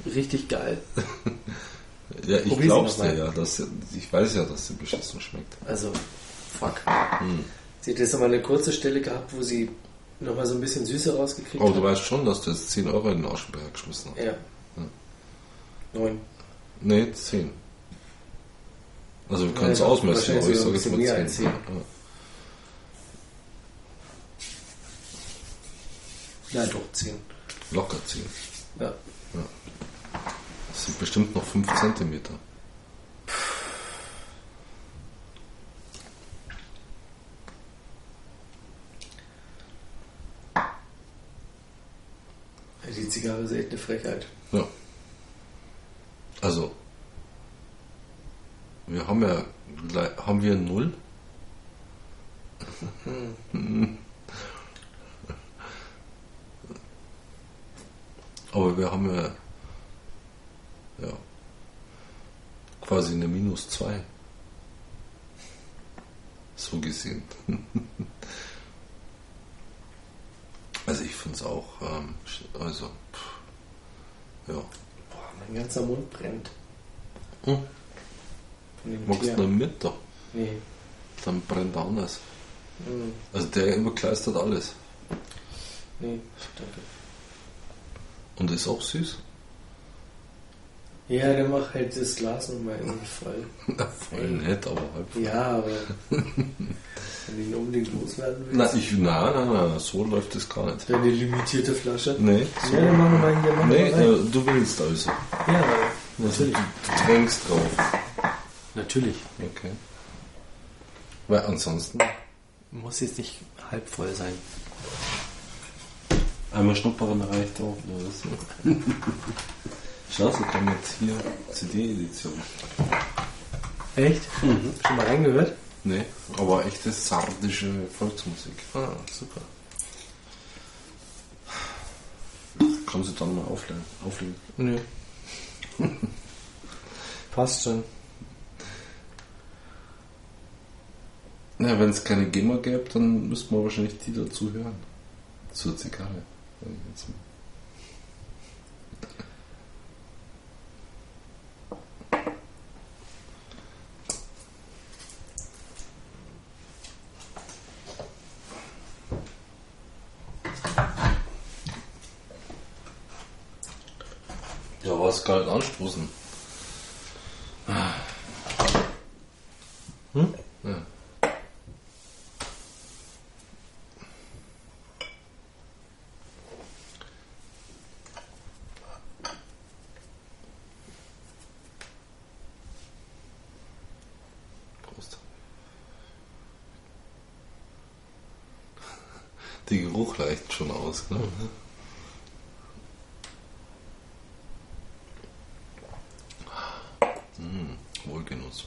richtig geil. Ja, ich Probier glaub's dir ja, dass sie- ich weiß ja, dass sie beschissen schmeckt. Also, fuck. Hm. Sie hat jetzt noch mal eine kurze Stelle gehabt, wo sie noch mal so ein bisschen Süße rausgekriegt Aber hat. du weißt schon, dass du jetzt 10 Euro in den Aschenbecher geschmissen hast. Ja. Neun. Nee, 10. Also wir können es Ja, ausmessen, aber ich sage jetzt mal bisschen 10. mehr Ja. Doch, zehn. Locker 10. Ja. Das sind bestimmt noch 5 Zentimeter. Die Zigarre ist echt eine Frechheit. Ja. Also, wir haben ja, haben wir null? Aber wir haben ja, ja, quasi eine Minus 2. So gesehen. Also ich finde es auch, ähm, also, pff, ja. Boah, mein ganzer Mund brennt. Hm. Magst du noch mit da? Nee. Dann brennt er anders. Hm, Also der überkleistert alles. nee, danke. Und ist auch süß. Ja, der macht halt das Glas nochmal irgendwie voll. Na, voll nett, aber halb voll. Ja, aber wenn du ihn unbedingt loswerden willst, Na, ich, na, na, na, so läuft das gar nicht. deine limitierte Flasche. Nee, so. Ja, dann machen wir mal hier. Machen nee wir mal rein. äh, du willst also. ja, natürlich. du, drängst drauf. Natürlich. Okay. Weil ansonsten Muss jetzt nicht halb voll sein. Einmal schnuppern reicht auch. Oder was? Kann jetzt hier CD-Edition. Echt? Schon mal reingehört? Nee, aber echte sardische Volksmusik. Ah, super. Kann sie dann mal auflegen. auflegen. Nö. Passt schon. Na, wenn es keine GEMA gäbe, dann müsste man wahrscheinlich die dazu hören. Zur Zigarre. Sag ich jetzt mal. Ja, was gar nicht anstoßen. Hm? Ja. Prost. Geruch reicht schon aus. Ne? Mm, Wohlgenuss.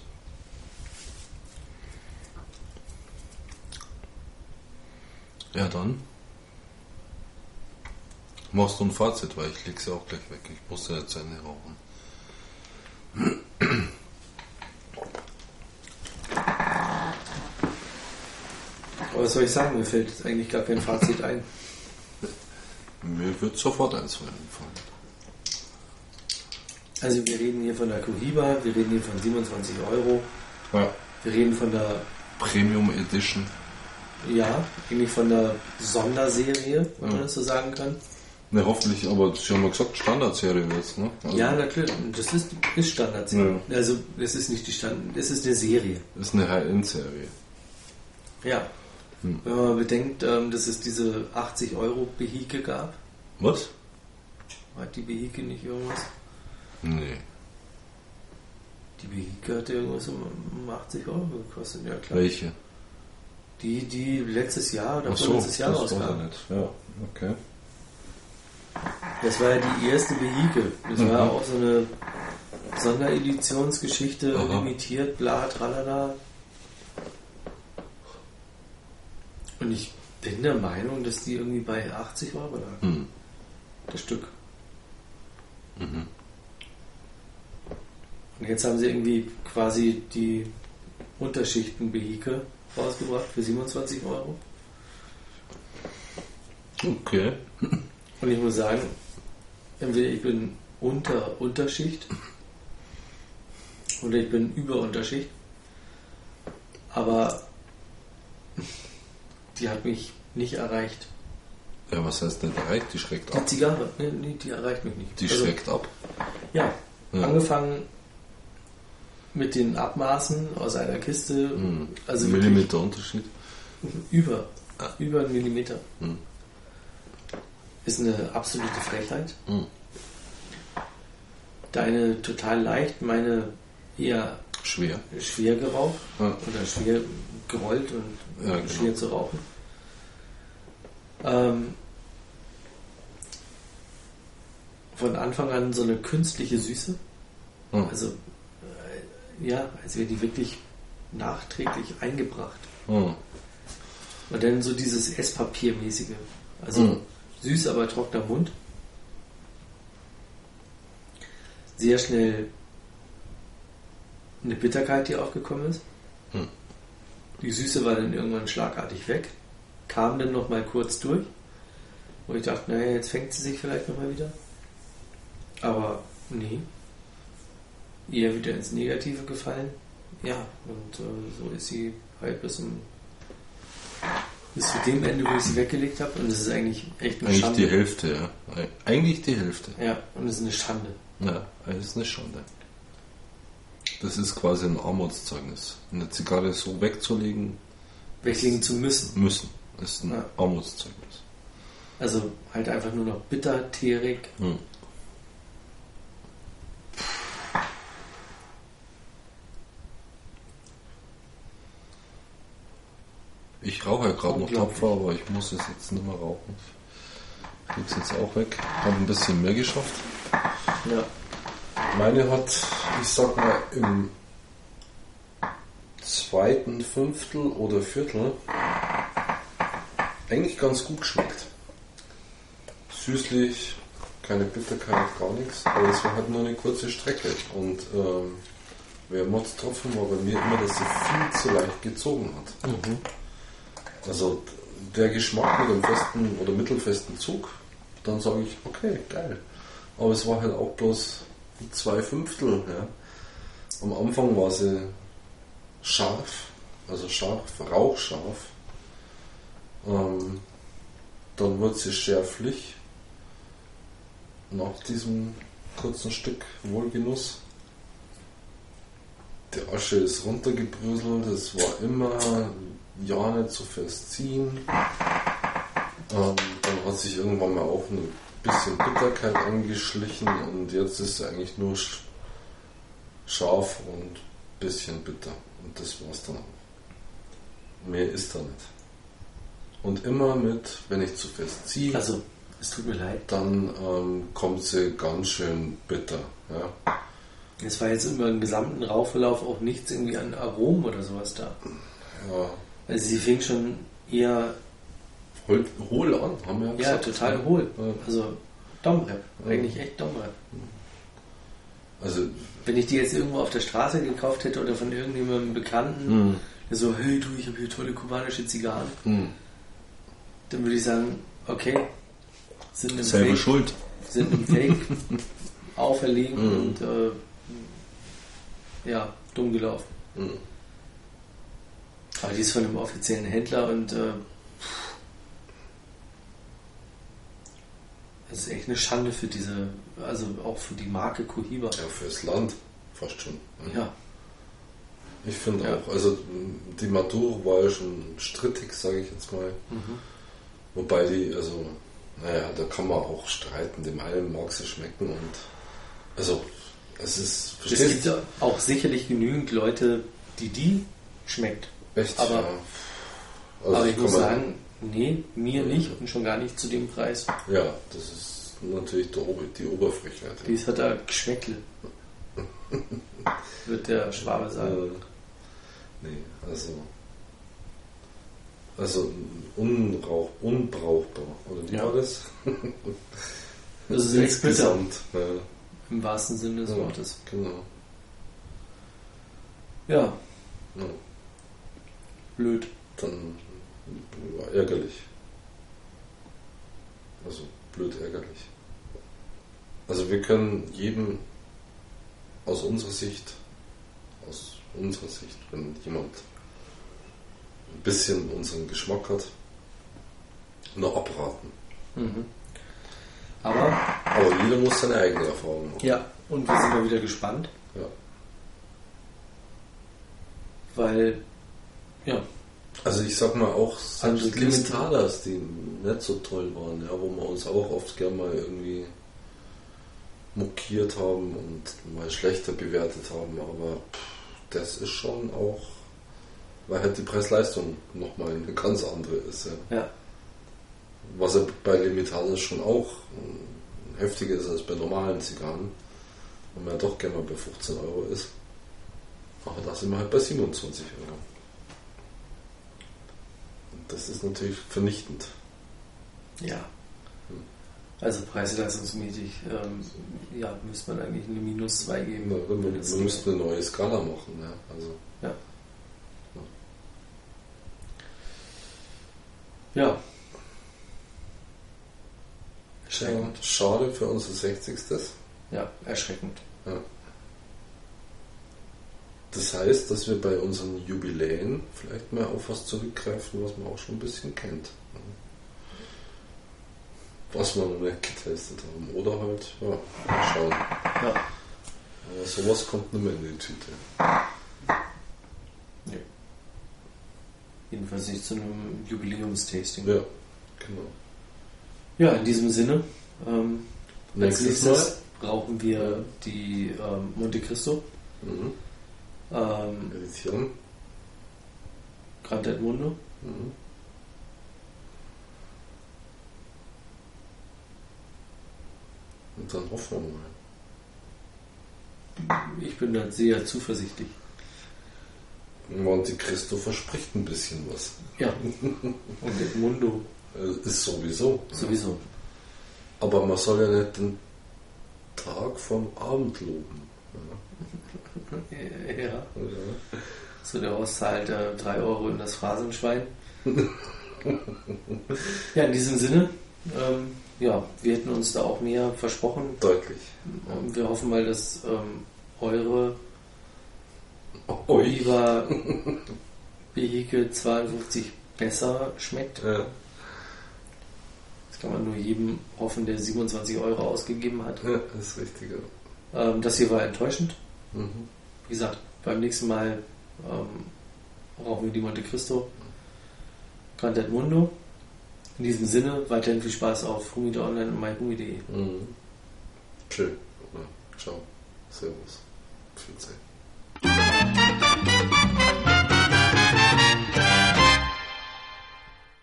Ja, dann machst du ein Fazit, weil ich leg's ja auch gleich weg. Ich muss ja jetzt Ende rauchen. Soll ich sagen? Mir fällt jetzt eigentlich gar kein Fazit ein. Mir wird sofort eins fallen. Also wir reden hier von der Cohiba, wir reden hier von 27 Euro, Ja. wir reden von der, Premium Edition. ja, eigentlich von der Sonderserie, wenn man Ja. das so sagen kann. Ne, hoffentlich, aber Sie haben ja gesagt, Standardserie jetzt, ne? Also, Ja, natürlich. Das ist, ist Standard. Also, es ist nicht die Standard, es ist eine Serie. Ist eine High-End-Serie. Ja. Hm. Wenn man bedenkt, ähm, dass es diese 80 Euro Behike gab, Was? hat die Behike nicht irgendwas? Nee. Die Behike hat irgendwas um um 80 Euro gekostet, ja klar. Welche? Die, die letztes Jahr oder so, vorletztes Jahr rauskam. Ja, okay. Das war ja die erste Vehikel. Das Mhm. war auch so eine Sondereditionsgeschichte, Aha. limitiert, bla, tralala. Und ich bin der Meinung, dass die irgendwie bei 80 Euro lag, Hm. das Stück. Mhm. Und jetzt haben sie irgendwie quasi die Unterschichten-Vehikel rausgebracht für 27 Euro. Okay. Und ich muss sagen, entweder ich bin unter Unterschicht oder ich bin über Unterschicht. Aber die hat mich nicht erreicht. Ja, was heißt nicht erreicht? Die schreckt Die ab. Zigarre, nee, nee, die erreicht mich nicht. Die Also, schreckt ab. Ja, Ja. angefangen mit den Abmaßen aus einer Kiste, Hm. also Millimeter Unterschied. über, Ah. über einen Millimeter. Hm. Ist eine absolute Frechheit. Hm. Deine total leicht, meine eher Schwer. schwer geraucht Ja. oder schwer gerollt und Ja, genau. schwer zu rauchen. Ähm, von Anfang an so eine künstliche Süße. Hm. Also, äh, ja, als wäre die wirklich nachträglich eingebracht. Hm. Und dann so dieses Esspapiermäßige. Also Mhm. süß, aber trockener Mund. Sehr schnell eine Bitterkeit, die aufgekommen ist. Mhm. Die Süße war dann irgendwann schlagartig weg. Kam dann noch mal kurz durch. Wo ich dachte, naja, jetzt fängt sie sich vielleicht noch mal wieder. Aber nee. Eher wieder ins Negative gefallen. Ja, und äh, so ist sie halt bis zum bis zu dem Ende, wo ich sie weggelegt habe. Und es ist eigentlich echt eine Eigentlich Schande. die Hälfte, ja. Eigentlich die Hälfte. Ja, und es ist eine Schande. Ja, das ist eine Schande. Das ist quasi ein Armutszeugnis. Eine Zigarre so wegzulegen Weglegen zu müssen. müssen, ist ein Ja. Armutszeugnis. Also halt einfach nur noch bitter, teerig. Hm. Ich rauche ja gerade noch tapfer, aber ich muss es jetzt nicht mehr rauchen. Ich krieg's jetzt auch weg. Habe ein bisschen mehr geschafft. Ja. Meine hat, ich sag mal, im zweiten Fünftel oder Viertel eigentlich ganz gut geschmeckt. Süßlich, keine Bitterkeit, gar nichts, aber es war halt nur eine kurze Strecke. Und ähm, wer Motztropfen war bei mir immer, dass sie viel zu leicht gezogen hat. Also der Geschmack mit einem festen oder mittelfesten Zug, dann sage ich, okay, geil. Aber es war halt auch bloß zwei Fünftel. Ja. Am Anfang war sie scharf, also scharf, rauchscharf. Ähm, dann wird sie schärflich. Nach diesem kurzen Stück Wohlgenuss. Die Asche ist runtergebröselt, es war immer ja nicht so fest ziehen. Ähm, dann hat sich irgendwann mal auch ein bisschen Bitterkeit angeschlichen und jetzt ist sie eigentlich nur sch scharf und bisschen bitter. Und das war's dann auch. Mehr ist da nicht. Und immer mit, wenn ich zu fest ziehe, Also, es tut mir leid. dann ähm, kommt sie ganz schön bitter. Ja. Es war jetzt über den gesamten Rauchverlauf auch nichts irgendwie an Aromen oder sowas da. Ja, Also sie fing schon eher, hohl, hohl an, haben wir ja ja, gesagt. total Ja. hohl. Ja. Also Domrep. Eigentlich echt Domrep. Also, Wenn ich die jetzt irgendwo auf der Straße gekauft hätte oder von irgendjemandem Bekannten, mh, der so, hey du, ich habe hier tolle kubanische Zigarren, mh, dann würde ich sagen, okay, sind im selber Fake, schuld. sind im Fake auferlegen Mhm. und äh, ja, dumm gelaufen. Aber die ist von einem offiziellen Händler und äh, Das ist echt eine Schande für diese, also auch für die Marke Cohiba. Ja, fürs Land fast schon. ne? Ja, Ich finde Ja. auch, also die Maduro war ja schon strittig, sage ich jetzt mal. Mhm. Wobei die, also, naja, da kann man auch streiten. Dem einen mag sie schmecken und, also, es ist, es verstehst gibt du? ja auch sicherlich genügend Leute, die die schmeckt. Echt, aber- ja. Also Aber ich muss sagen, nee, mir nicht und schon gar nicht zu dem Preis. Ja, das ist natürlich die, Ober- die Oberfrechheit. ja. Dies hat da Geschmäckle. Wird der Schwabe sagen. Äh, nee, also. Also unrauch, unbrauchbar, oder wie Ja. war das? Das ist. Insgesamt. Ja, Im wahrsten Sinne des Ja. Wortes. genau. Ja, Ja, blöd. dann ja, ärgerlich. Also blöd ärgerlich. Also wir können jedem aus unserer Sicht, aus unserer Sicht, wenn jemand ein bisschen unseren Geschmack hat, nur abraten. Mhm. Aber, Aber jeder muss seine eigene Erfahrung machen. ja, und wir sind mal wieder gespannt, Ja. weil, ja, Also ich sag mal auch selbst. Limitadas, die nicht so toll waren, ja, wo wir uns auch oft gern mal irgendwie mokiert haben und mal schlechter bewertet haben, aber pff, das ist schon auch, weil halt die Preis-Leistung nochmal eine ganz andere ist. Ja. ja, Was ja bei Limitadas schon auch heftiger ist als bei normalen Zigarren, wo man ja doch gerne mal bei 15 Euro ist. Aber da sind wir halt bei 27 Euro. Das ist natürlich vernichtend. ja. Also preis-leistungsmäßig, ähm, ja, müsste man eigentlich eine Minus 2 geben. Ja, wir es müssten eine neue Skala machen. Ja. Also, Ja. ja, Erschreckend. schade für unser 60. Ja, erschreckend. Das heißt, dass wir bei unseren Jubiläen vielleicht mal auf was zurückgreifen, was man auch schon ein bisschen kennt. Was wir noch nicht getestet haben. Oder halt, ja, mal schauen. Ja. Aber sowas kommt nicht mehr in die Tüte. Jedenfalls nicht zu einem Jubiläumstasting. Ja, genau. Ja, in diesem Sinne. Ähm, als Nächstes nächstes brauchen wir die ähm, Monte Cristo, Mhm. Ähm, Editieren. Grand Edmundo. Mhm. Und dann hoffen wir mal. Ich bin da sehr zuversichtlich. Monte Cristo verspricht ein bisschen was. Ja. Und Edmundo Äh, Ist sowieso. sowieso. Aber man soll ja nicht den Tag vom Abend loben. Ja. So, der Horst zahlt äh, 3 Euro in das Phrasenschwein. ja, in diesem Sinne, ähm, ja, wir hätten uns da auch mehr versprochen. Deutlich. Und wir hoffen mal, dass ähm, eure Ui. Oliver Vehikel 52 besser schmeckt. Ja. Das kann man nur jedem hoffen, der 27 Euro ausgegeben hat. ja, das ist richtig. Ja. Ähm, das hier war enttäuschend. Mhm wie gesagt, beim nächsten Mal ähm, rauchen wir die Monte Cristo Grand del Mundo. In diesem Sinne, weiterhin viel Spaß auf Humide Online und myhumi.de. Mhm. Schön. Ciao. Servus. Viel Zeit.